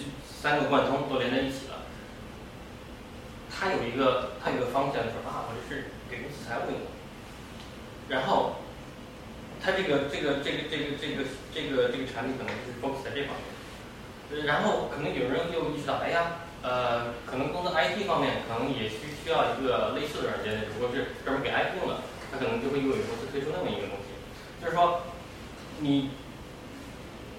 三个贯通都连在一起了。它有一个它有一个方向，说啊，我这是给公司财务用的，然后。它这个这个这个这个这个这个这个产品可能就是 focus 在这方面，呃，然后可能有人又意识到，哎呀，呃，可能公司 IT 方面可能也需需要一个类似的软件，如果是专门给 IT 用的，它可能就会又有公司推出那么一个东西，就是说，你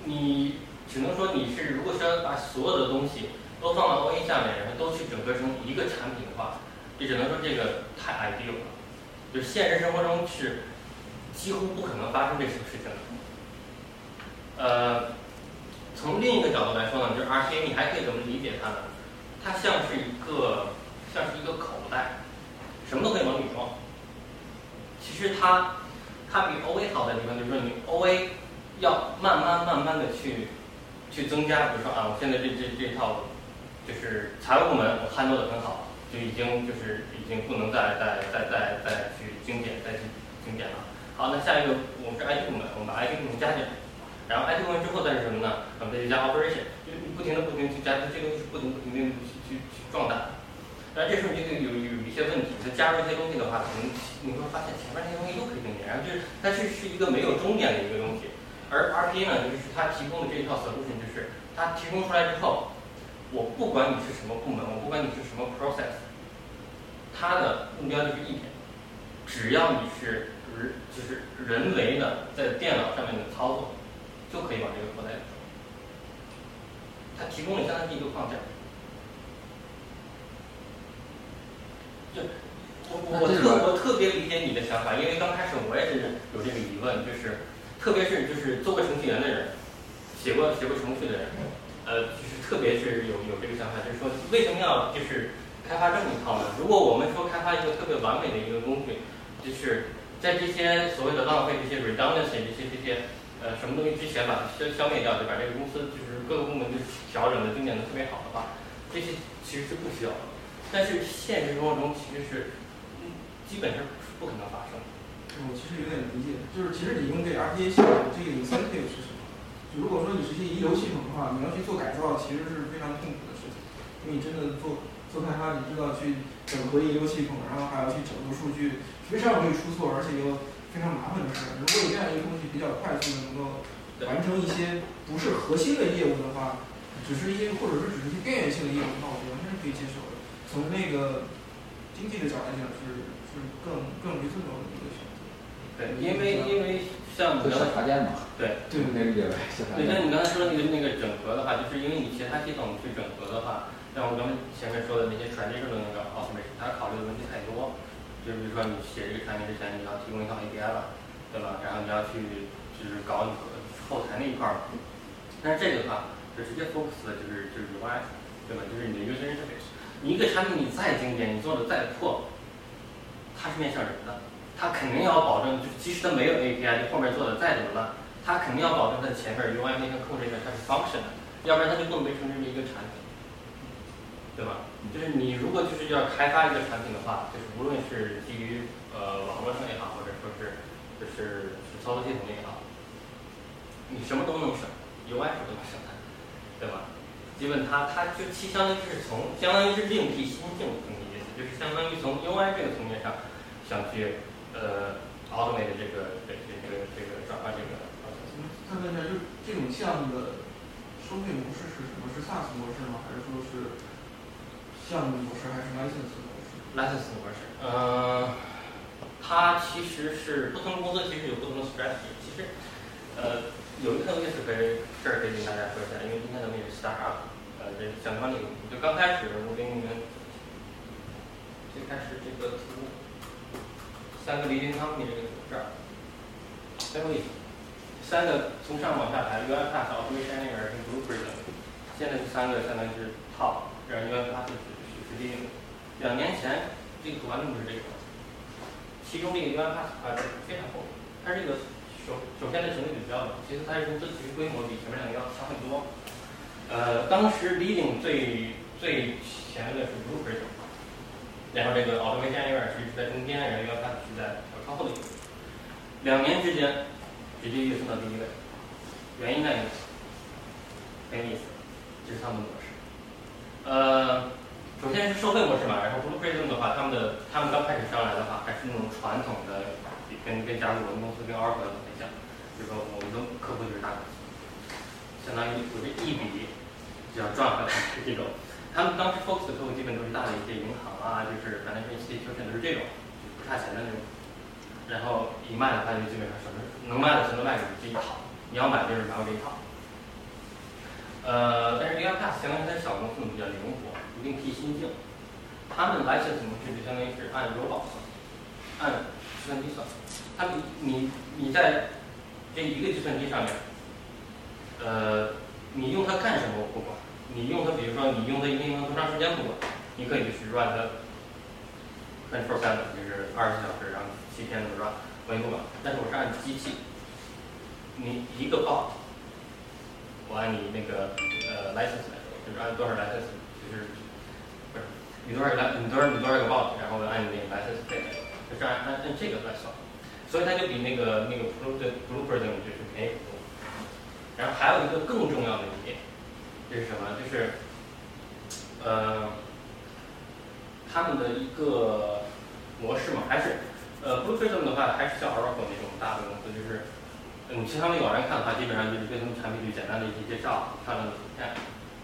你只能说你是如果是要把所有的东西都放到 OA 下面，然后都去整合成一个产品的话，就只能说这个太 ideal 了，就是现实生活中是。几乎不可能发生这种事情的。呃，从另一个角度来说呢，就是 RPA，你还可以怎么理解它呢？它像是一个，像是一个口袋，什么都可以往里装。其实它，它比 OA 好的地方就是说，你 OA 要慢慢慢慢的去，去增加。比如说啊，我现在这这这套，就是财务部门我 handle 的很好，就已经就是已经不能再再再再再去精简再去精简了。好，那下一个我们是 IT 部门，我们把 IT 部门加进来，然后 IT 部门之后再是什么呢？我们再去加 operation，就你不停的不停去加，这东西是不停不停的去去去壮大。那这时候你就有有一些问题，它加入一些东西的话，可能你会发现前面那些东西都可以更简，然后就是它是是一个没有终点的一个东西。而 RPA 呢，就是它提供的这一套 solution，就是它提供出来之后，我不管你是什么部门，我不管你是什么 process，它的目标就是一点，只要你是。人就是人为的在电脑上面的操作，就可以把这个口袋里装。它提供了相当于一个框架。就我我特我特别理解你的想法，因为刚开始我也是有这个疑问，就是特别是就是做过程序员的人，写过写过程序的人，呃，就是特别是有有这个想法，就是说为什么要就是开发这么一套呢？如果我们说开发一个特别完美的一个工具，就是。在这些所谓的浪费、这些 redundancy、这些这些呃什么东西之前，把它消消灭掉，就把这个公司就是各个部门就调整的精简的特别好的话，这些其实是不需要的。但是现实生活中其实是基本上是不可能发生。我其实有点理解，就是其实你用这 RPA 系统这个 incentive 是什么？就如果说你是些遗留系统的话，你要去做改造，其实是非常痛苦的事情，因为你真的做做开发，你知道去整合遗留系统，然后还要去整合数据。非常容易出错，而且又非常麻烦的事。如果有这样一个东西比较快速的能够完成一些不是核心的业务的话，只是一些或者说只是一些边缘性的业务的话，我完全是可以接受的。从那个经济的角度来讲，是是更更容易做到的一个选择。对，因为因为像你刚才嘛，对对，可以理解为对，像你刚才说的那个那个整合的话，就是因为你其他系统去整合的话，像我刚才前面说的那些传递式的那个 automation，它考虑的问题太多。就比如说，你写这个产品之前，你要提供一套 API 吧，对吧？然后你要去就是搞你后台那一块儿。但是这个的话，就直接 focus 的就是就是 UI，对吧？就是你的 user interface。你一个产品你再经典，你做的再破，它是面向人的，它肯定要保证，就是即使它没有 API，你后面做的再怎么烂，它肯定要保证它的前面 UI 那些控制一下它是 function 的，要不然它就不能被称之为一个产品。对吧？就是你如果就是要开发一个产品的话，就是无论是基于呃网络上也好，或者说是就是操作系统也好，你什么都能省，UI 是不能省的，对吧？基本它它就其相当于是从相当于是另辟蹊径这么意思，就是相当于从 UI 这个层面上想去呃 automate 这个这这这个这个转换这个。再问一下，就这种项目的收费模式是什么？是 SaaS 模式吗？还是说是？项目模式还是 license 模式？license 模式，呃，它其实是不同的公司其实有不同的 strategy。其实，呃，有一个意思可以这儿可以跟大家说一下，因为今天咱们也是 start up，呃，这相关的一个，就刚开始我给你们最开始这个图，三个离心汤你这个图这儿，最后一三个从上往下排，UiPath、Operation Anywhere 跟 Blueprint，现在这三个相当于是 top。然后 UiPath 是是实际应用。两年前这个图完全不是这个，其中这个 UiPath 啊是非常厚，它这个首首先它成绩比较高，其次它是公司其实规模比前面两个要小很多。呃，当时 leading 最最前的是 Blue Prism，然后这个 Automation Anywhere 是在中间，然后 UiPath 是在靠后的一个。两年之间直接跃升到第一位，原因在于很有意思，这是他们的模式。呃，首先是收费模式嘛，然后 Blue Prism 的话，他们的他们刚开始上来的话，还是那种传统的，跟跟加入我们公司跟 Oracle 很像，就是说我们的客户就是大公司，相当于我这一笔就要赚回来，是这种。他们当时 focus 的客户基本都是大的一些银行啊，就是反正 institution 都是这种，不差钱的那种。然后一卖的话，就基本上什么能卖的全都卖给你这一套，你要买就是买我这一套。呃，但是 UiPath 相当于它小公司比较灵活，不定期新进。他们 license 模式就相当于是按 robot 算，按计算机算。他们你你在这一个计算机上面，呃，你用它干什么我不管，你用它，比如说你用它一天用多长时间不管，你可以去 run 它 twenty four seven，就是二十四小时，然后七天都 run，我也不管。但是我是按机器，你一个 bot，我按你那个呃 license 来说，就是按多少 license，就是不是你多少来你多少你多少个 bot，然后按你那个 license 费来，就是按按按这个来算。所以它就比那个那个 Blue 的 Blue Prism 就是便宜很多。然后还有一个更重要的一点，是什么？就是呃他们的一个模式嘛，还是呃 Blue Prism 的话，还是像 Oracle 那种大的公司，就是你去他们网站看的话，基本上就是对他们产品就简单的一些介绍，漂亮的图片，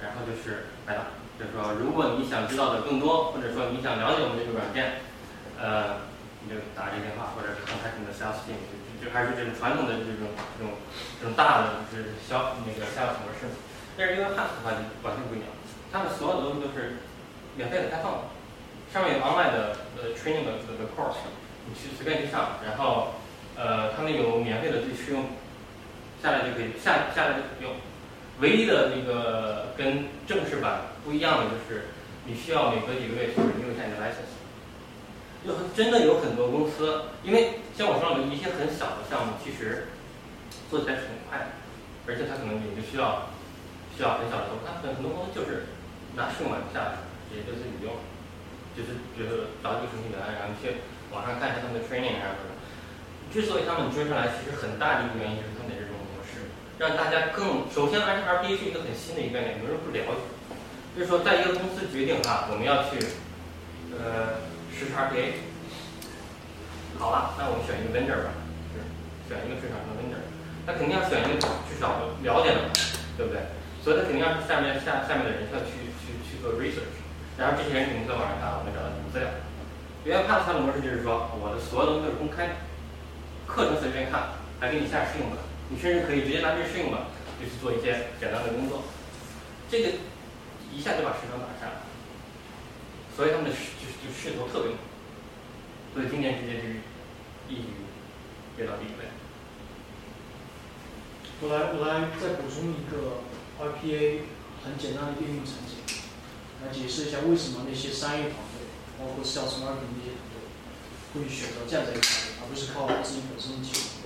然后就是白打。就是说，如果你想知道的更多，或者说你想了解我们这个软件，呃，你就打这个电话，或者是 contact 你的 sales team，就就还是这种传统的这种这种这种大的就是销那个销售模式。但是 UiPath 的话就完全不一样，他们所有的东西都是免费的、开放，上面有 online 的呃 training 的的 course，你去随便去上，然后呃他们有免费的去试用，下来就可以下下来就可以用。唯一的那个跟正式版不一样的就是，你需要每隔几个月去 renew 一下你的 license。有真的有很多公司，因为像我说的一些很小的项目，其实做起来是很快的，而且它可能也就需要需要很小的时候，他很很多公司就是拿试用版下来，也就自己用，就是觉得找几个程序员，然后去网上看一下他们的 training 啊什么的。之所以他们追上来，其实很大的一个原因就是他们的这种模式。让大家更首先，R R B A 是一个很新的一个概念，有人不了解。就是说，在一个公司决定哈，我们要去呃实施 R B A，好了，那我们选一个 vendor 吧，选一个市场上的 vendor，他肯定要选一个至少了解的，对不对？所以他肯定要下面下下面的人要去去去做 research，然后这些人肯定在网上看，我们找到什么资料。原来 Pass 它的模式就是说，我的所有东西都是公开的，课程随便看，还给你下试用版。你甚至可以直接拿这试用版就去做一些简单的工作，这个一下就把市场打下来，所以他们的势就就势头特别猛，所以今年直接就是一举跃到第一位。我来我来再补充一个 RPA 很简单的应用场景，来解释一下为什么那些商业团队，包括 sales marketing 那些团队，会选择这样的一个团队，而不是靠自己本身的技术。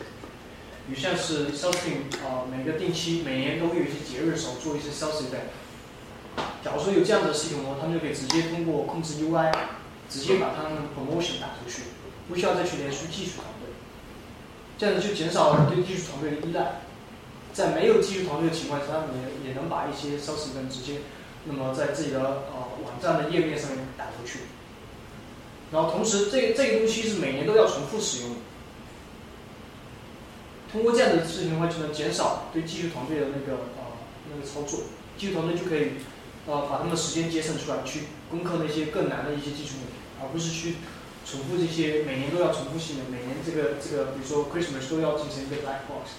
比如像是 sales team 啊、每个定期每年都会有一些节日的时候做一些 sales event。假如说有这样的系统的话，他们就可以直接通过控制 UI，直接把他们的 promotion 打出去，不需要再去联系技术团队。这样子就减少了对技术团队的依赖。在没有技术团队的情况下，他们也也能把一些 sales event 直接，那么在自己的呃网站的页面上面打出去。然后同时，这这个东西是每年都要重复使用的。通过这样的事情的话，就能减少对技术团队的那个呃那个操作，技术团队就可以呃把他们的时间节省出来，去攻克那些更难的一些技术问题，而不是去重复这些每年都要重复性的，每年这个这个比如说 Christmas 都要进行一个 black box，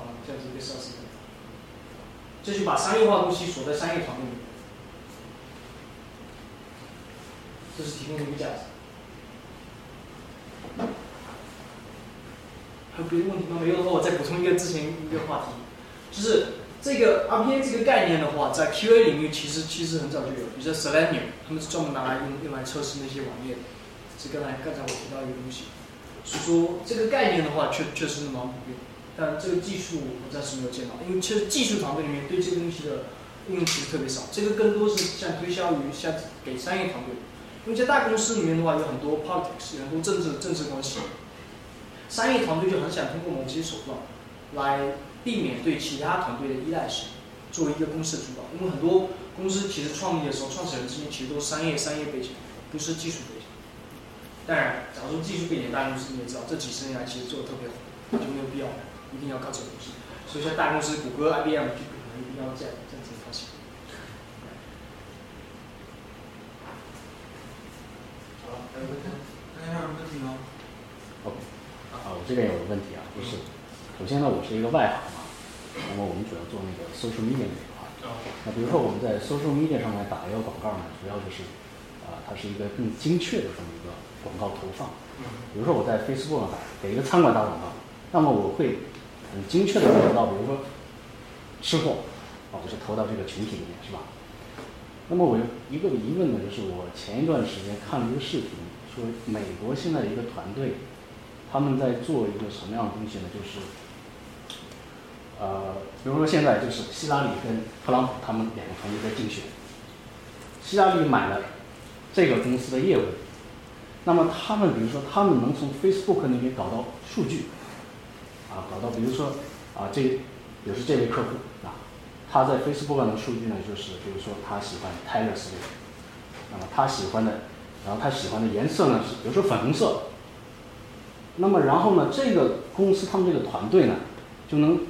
啊、这样子一个测试这就把商业化东西锁在商业团队里面，这是提供的一个价值。还有别的问题吗？没有的话，我再补充一个之前一个话题，就是这个 RPA 这个概念的话，在 QA 领域其实其实很早就有，比如说 Selenium，他们是专门拿来用用来测试那些网页的，是刚才刚才我提到一个东西。所以说这个概念的话，确确实是蛮普遍，但这个技术我暂时没有见到，因为其实技术团队里面对这个东西的应用其实特别少，这个更多是像推销于像给商业团队，因为在大公司里面的话，有很多 politics，有很多政治政治关系，商业团队就很想通过某些手段来避免对其他团队的依赖性，作为一个公司的主导，因为很多公司其实创立的时候，创始人之间其实都是商业商业背景，不是技术背景。当然，假如说技术背景大公司，你也知道，这几十年来其实做的特别好，就没有必要一定要搞这个东西。所以像大公司，谷歌、IBM 就可能一定要这样这样子发行。好，还有问题？大家还有什么问题吗？哦啊，我这边有个问题啊，就是首先呢，我是一个外行嘛，那么我们主要做那个 social media 这一块。那比如说我们在 social media 上面打一个广告呢，主要就是啊、它是一个更精确的这么一个广告投放。比如说我在 Facebook 上打给一个餐馆打广告，那么我会很精确的投到，比如说吃货，啊，我就投到这个群体里面，是吧？那么我有一个疑问呢，就是我前一段时间看了一个视频，说美国现在一个团队，他们在做一个什么样的东西呢？就是，呃，比如说现在就是希拉里跟特朗普他们两个团队在竞选，希拉里买了这个公司的业务，那么他们比如说他们能从 Facebook 那边搞到数据，啊，搞到比如说啊这，比如说这位客户啊，他在 Facebook 上的数据呢，就是比如说他喜欢 Taylor Swift，那么他喜欢的，然后他喜欢的颜色呢是比如说粉红色，那么然后呢这个公司他们这个团队呢就能，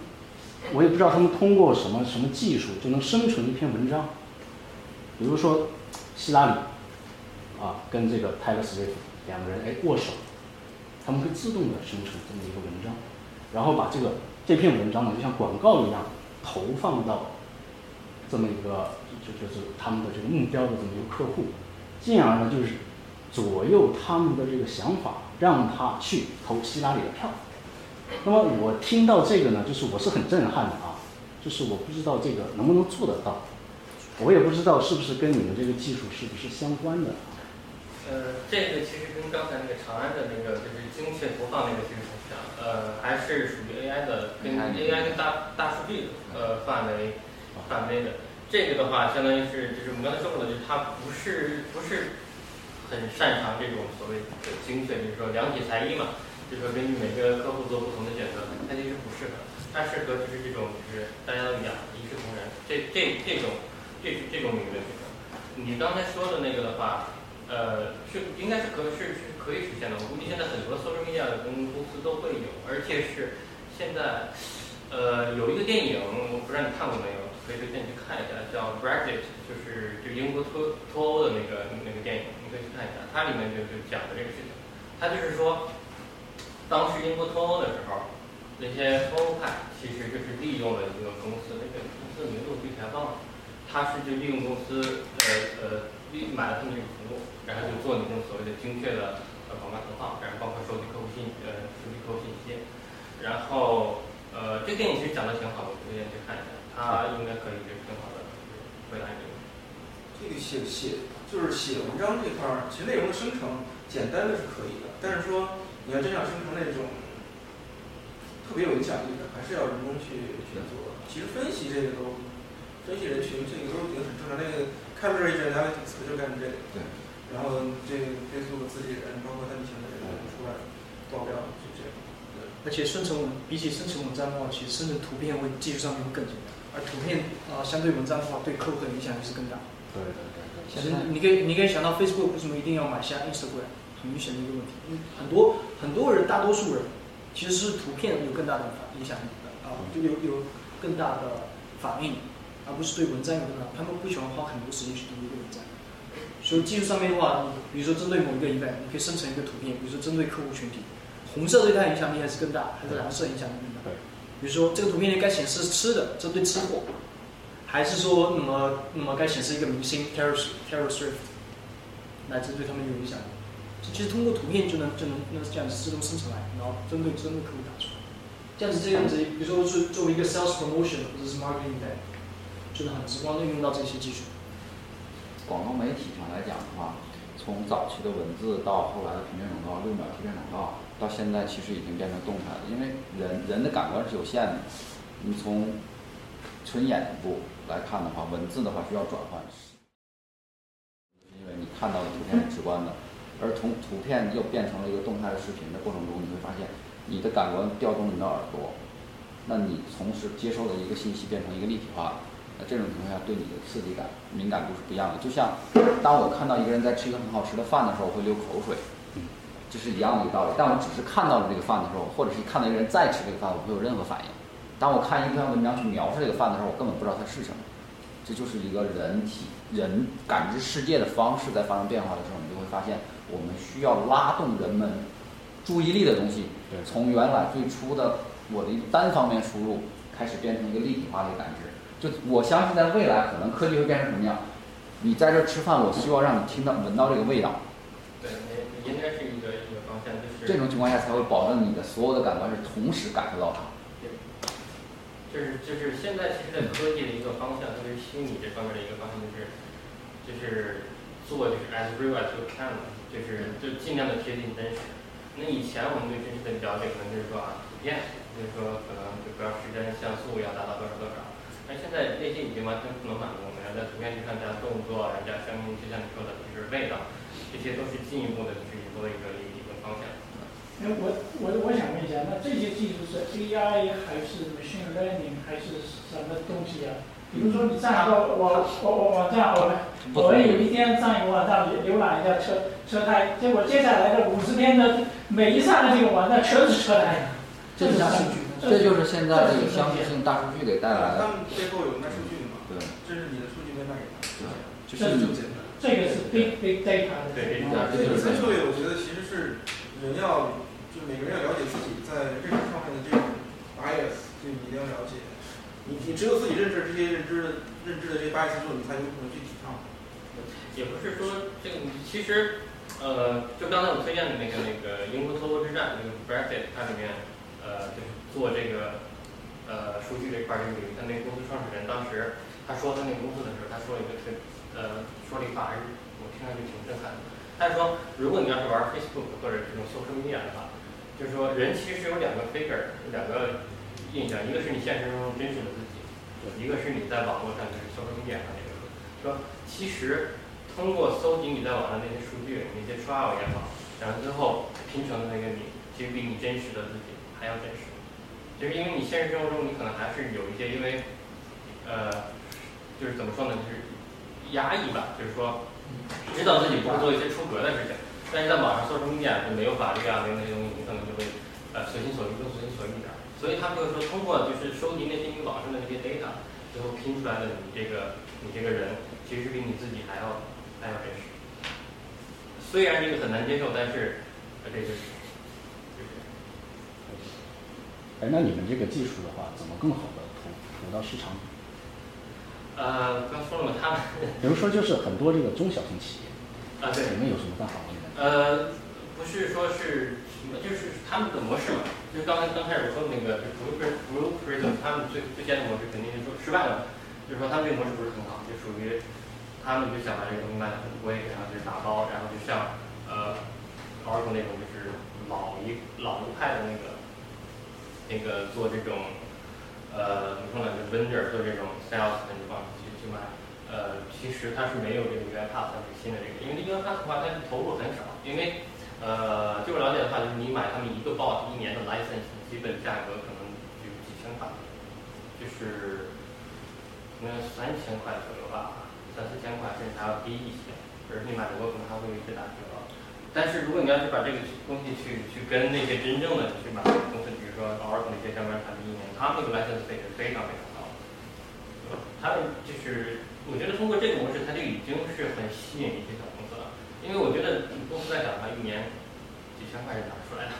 我也不知道他们通过什么什么技术就能生成一篇文章，比如说希拉里啊跟这个 Taylor Swift 两个人哎握手，他们会自动的生成这么一个文章，然后把这个这篇文章呢就像广告一样投放到这么一个就就是他们的这个目标的这么一个客户，进而呢就是左右他们的这个想法，让他去投希拉里的票。那么我听到这个呢，就是我是很震撼的啊，就是我不知道这个能不能做得到，我也不知道是不是跟你们这个技术是不是相关的。呃，这个其实跟刚才那个长安的那个就是精确投放那个其实很像，呃，还是属于 AI 的，跟 AI 跟大大数据呃范围范围的。这个的话，相当于是就是我们刚才说过的，就是它不是不是很擅长这种所谓的精确，就是说量体裁衣嘛，就是说根据每个客户做不同的选择，它其实不适合，它适合就是这种就是大家都一样，一视同仁，这这这种这这种领域的学生。你刚才说的那个的话，呃，是应该是可是是可以实现的。我估计现在很多 social media 的公公司都会有，而且是现在，呃，有一个电影，我不知道你看过没有，可以推荐你去看一下，叫 Brexit，就是就英国脱脱欧的那个那个电影，你可以去看一下。它里面就就讲的这个事情，它就是说，当时英国脱欧的时候，那些脱欧派其实就是利用了一个公司，那个公司的名字我具体还忘了，他是就利用公司呃呃买了他们这个服务，然后就做那种所谓的精确的呃广告投放，然后包括收集客户信呃收集客户信息，然后呃这个电影其实讲的挺好的，我推荐去看一下，它应该可以就是挺好的回答你这个。这个写写就是写文章这块儿，其实内容的生成简单的是可以的，但是说你要真想生成那种特别有影响力的，还是要人工去去做。其实分析这个都，分析人群这个都已经很正常。那个 Cambridge Analytics 不就干这个？对。然后这 Facebook 自己人，包括他以前的人出来爆料就这样。对而且生成文比起生成文章的话，其实生成图片会技术上面会更简单，而图片啊、相对文章的话，对客户的影响力是更大。对对对对。其实你可以你可以想到 Facebook 为什么一定要买下 Instagram，很明显的一个问题。因为很多很多人，大多数人其实是图片有更大的影响力的啊，就有有更大的反应，而不是对文章有更大。他们不喜欢花很多时间去读一个文章。所以技术上面的话，比如说针对某一个 event，你可以生成一个图片，比如说针对客户群体，红色对它影响力还是更大，还是蓝色影响力更大？比如说这个图片里该显示吃的，针对吃货，还是说那么那么该显示一个明星 Taylor Taylor Swift，来针对他们有影响力？其实通过图片就能就能能这样子自动生成来，然后针对针对客户打出来。这样子这样子，比如说是作为一个 sales promotion 或者是 marketing 的，就是很直观的运用到这些技术。广告媒体上来讲的话，从早期的文字到后来的平面广告、六秒贴片广告，到现在其实已经变成动态了。因为人人的感官是有限的，你从纯眼部来看的话，文字的话需要转换，因为你看到的图片是直观的，而从图片又变成了一个动态的视频的过程中，你会发现你的感官调动你的耳朵，那你同时接受的一个信息变成一个立体化的。那这种情况下，对你的刺激感、敏感度是不一样的。就像当我看到一个人在吃一个很好吃的饭的时候，我会流口水，这是一样的一个道理。但我只是看到了这个饭的时候，或者是看到一个人在吃这个饭，我不会有任何反应。当我看一篇文章去描述这个饭的时候，我根本不知道它是什么。这就是一个人体人感知世界的方式在发生变化的时候，你就会发现，我们需要拉动人们注意力的东西，从原来最初的我的一单方面输入，开始变成一个立体化的感知。就我相信，在未来可能科技会变成什么样？你在这儿吃饭，我希望让你听到、闻到这个味道。对，应应该是一个一个方向，就是这种情况下才会保证你的所有的感官是同时感受到它。就是就是现在其实，在科技的一个方向，特别是虚拟这方面的一个方向，就是就是做就是 as real as you can，就是就尽量的贴近真实。那以前我们对真实的了解可能就是说啊，图片，就是说可能就多少时间像素要达到多少多少。但现在那些已经完全不能满足我们，要在图片去上加动作，然后加声音，就像你说的，就是味道，这些都是进一步的去做一个一个方向。哎，我我我想问一下，那这些技术是 AI 还是 machine learning 还是什么东西啊？比如说你上一个网我我网站，我我有一天上一个网站浏览一下车车胎，结果接下来的五十天的每一上的这个网站全是车胎，这是数据。这就是现在这个相对性大数据给带来的。他们背后有卖数据的嘛？对，这是你的数据被卖给他。对，就是这么简单。这个是 big big data 的。对，这个三策略，我觉得其实是人要。就每个人要了解自己在认知上面的这种 bias，就你一定要了解。你你只有自己认识这些认知认知的这些 bias 之后，你才有可能去抵抗。也不是说这个，其实呃，就刚才我推荐的那个那个《英国脱欧之战》那个 Brexit，它里面呃就是做这个呃数据这块儿这个领域，他那个公司创始人当时他说他那个公司的时候，他说了一个特呃说了一句话，还是我听上去挺震撼的。他说，如果你要是玩 Facebook 或者这种 social media 的话。就是说，人其实有两个 figure，两个印象，一个是你现实中真实的自己，一个是你在网络上就是 social media 上那个。说其实通过搜集你在网上那些数据，那些 trial 也好，然后最后拼成的那个你，其实比你真实的自己还要真实。就是因为你现实生活中你可能还是有一些因为，呃，就是怎么说呢，就是压抑吧，就是说知道自己不会做一些出格的事情。但是在网上搜什么点就没有法律啊，没有那些东西，你可能就会呃随心所欲，更随心所欲一点。所以他们会说，通过就是收集那些你网上的那些 data，最后拼出来的你这个你这个人，其实比你自己还要还要真实。虽然这个很难接受，但是这就是就是。哎，那你们这个技术的话，怎么更好的投投到市场？呃，刚说了嘛，他们比如说就是很多这个中小型企业啊，对，你们有什么办法吗？呃，不是说是什么，就是他们的模式嘛。就是刚才刚开始我说的那个，就是 Blue Prism，他们最最先的模式肯定是说失败了。就是说他们这个模式不是很好，就属于他们就想把这个东西卖的很贵，然后就是打包，然后就像呃，Oracle 那种就是老一老一派的那个那个做这种呃怎么说呢，就 vendor 做这种 sales 的地方去去买。呃，其实它是没有这个 UiPath 新的这个，因为 UiPath 的话，它投入很少。因为呃，据我了解的话，就是你买他们一个 bot 一年的 license，基本价格可能就几千块，就是可能三千块左右吧，三四千块甚至还要低一些。而你买的多，可能还会有一些打折。但是如果你要是把这个东西去去跟那些真正的去买公司，比如说 Oracle 那些相关产品运营，他们那个 license 费是非常非常高的。他们就是我觉得通过这个模式，他就已经是很吸引一些小公司了，因为我觉得公司再想的话，一年几千块钱打出来了。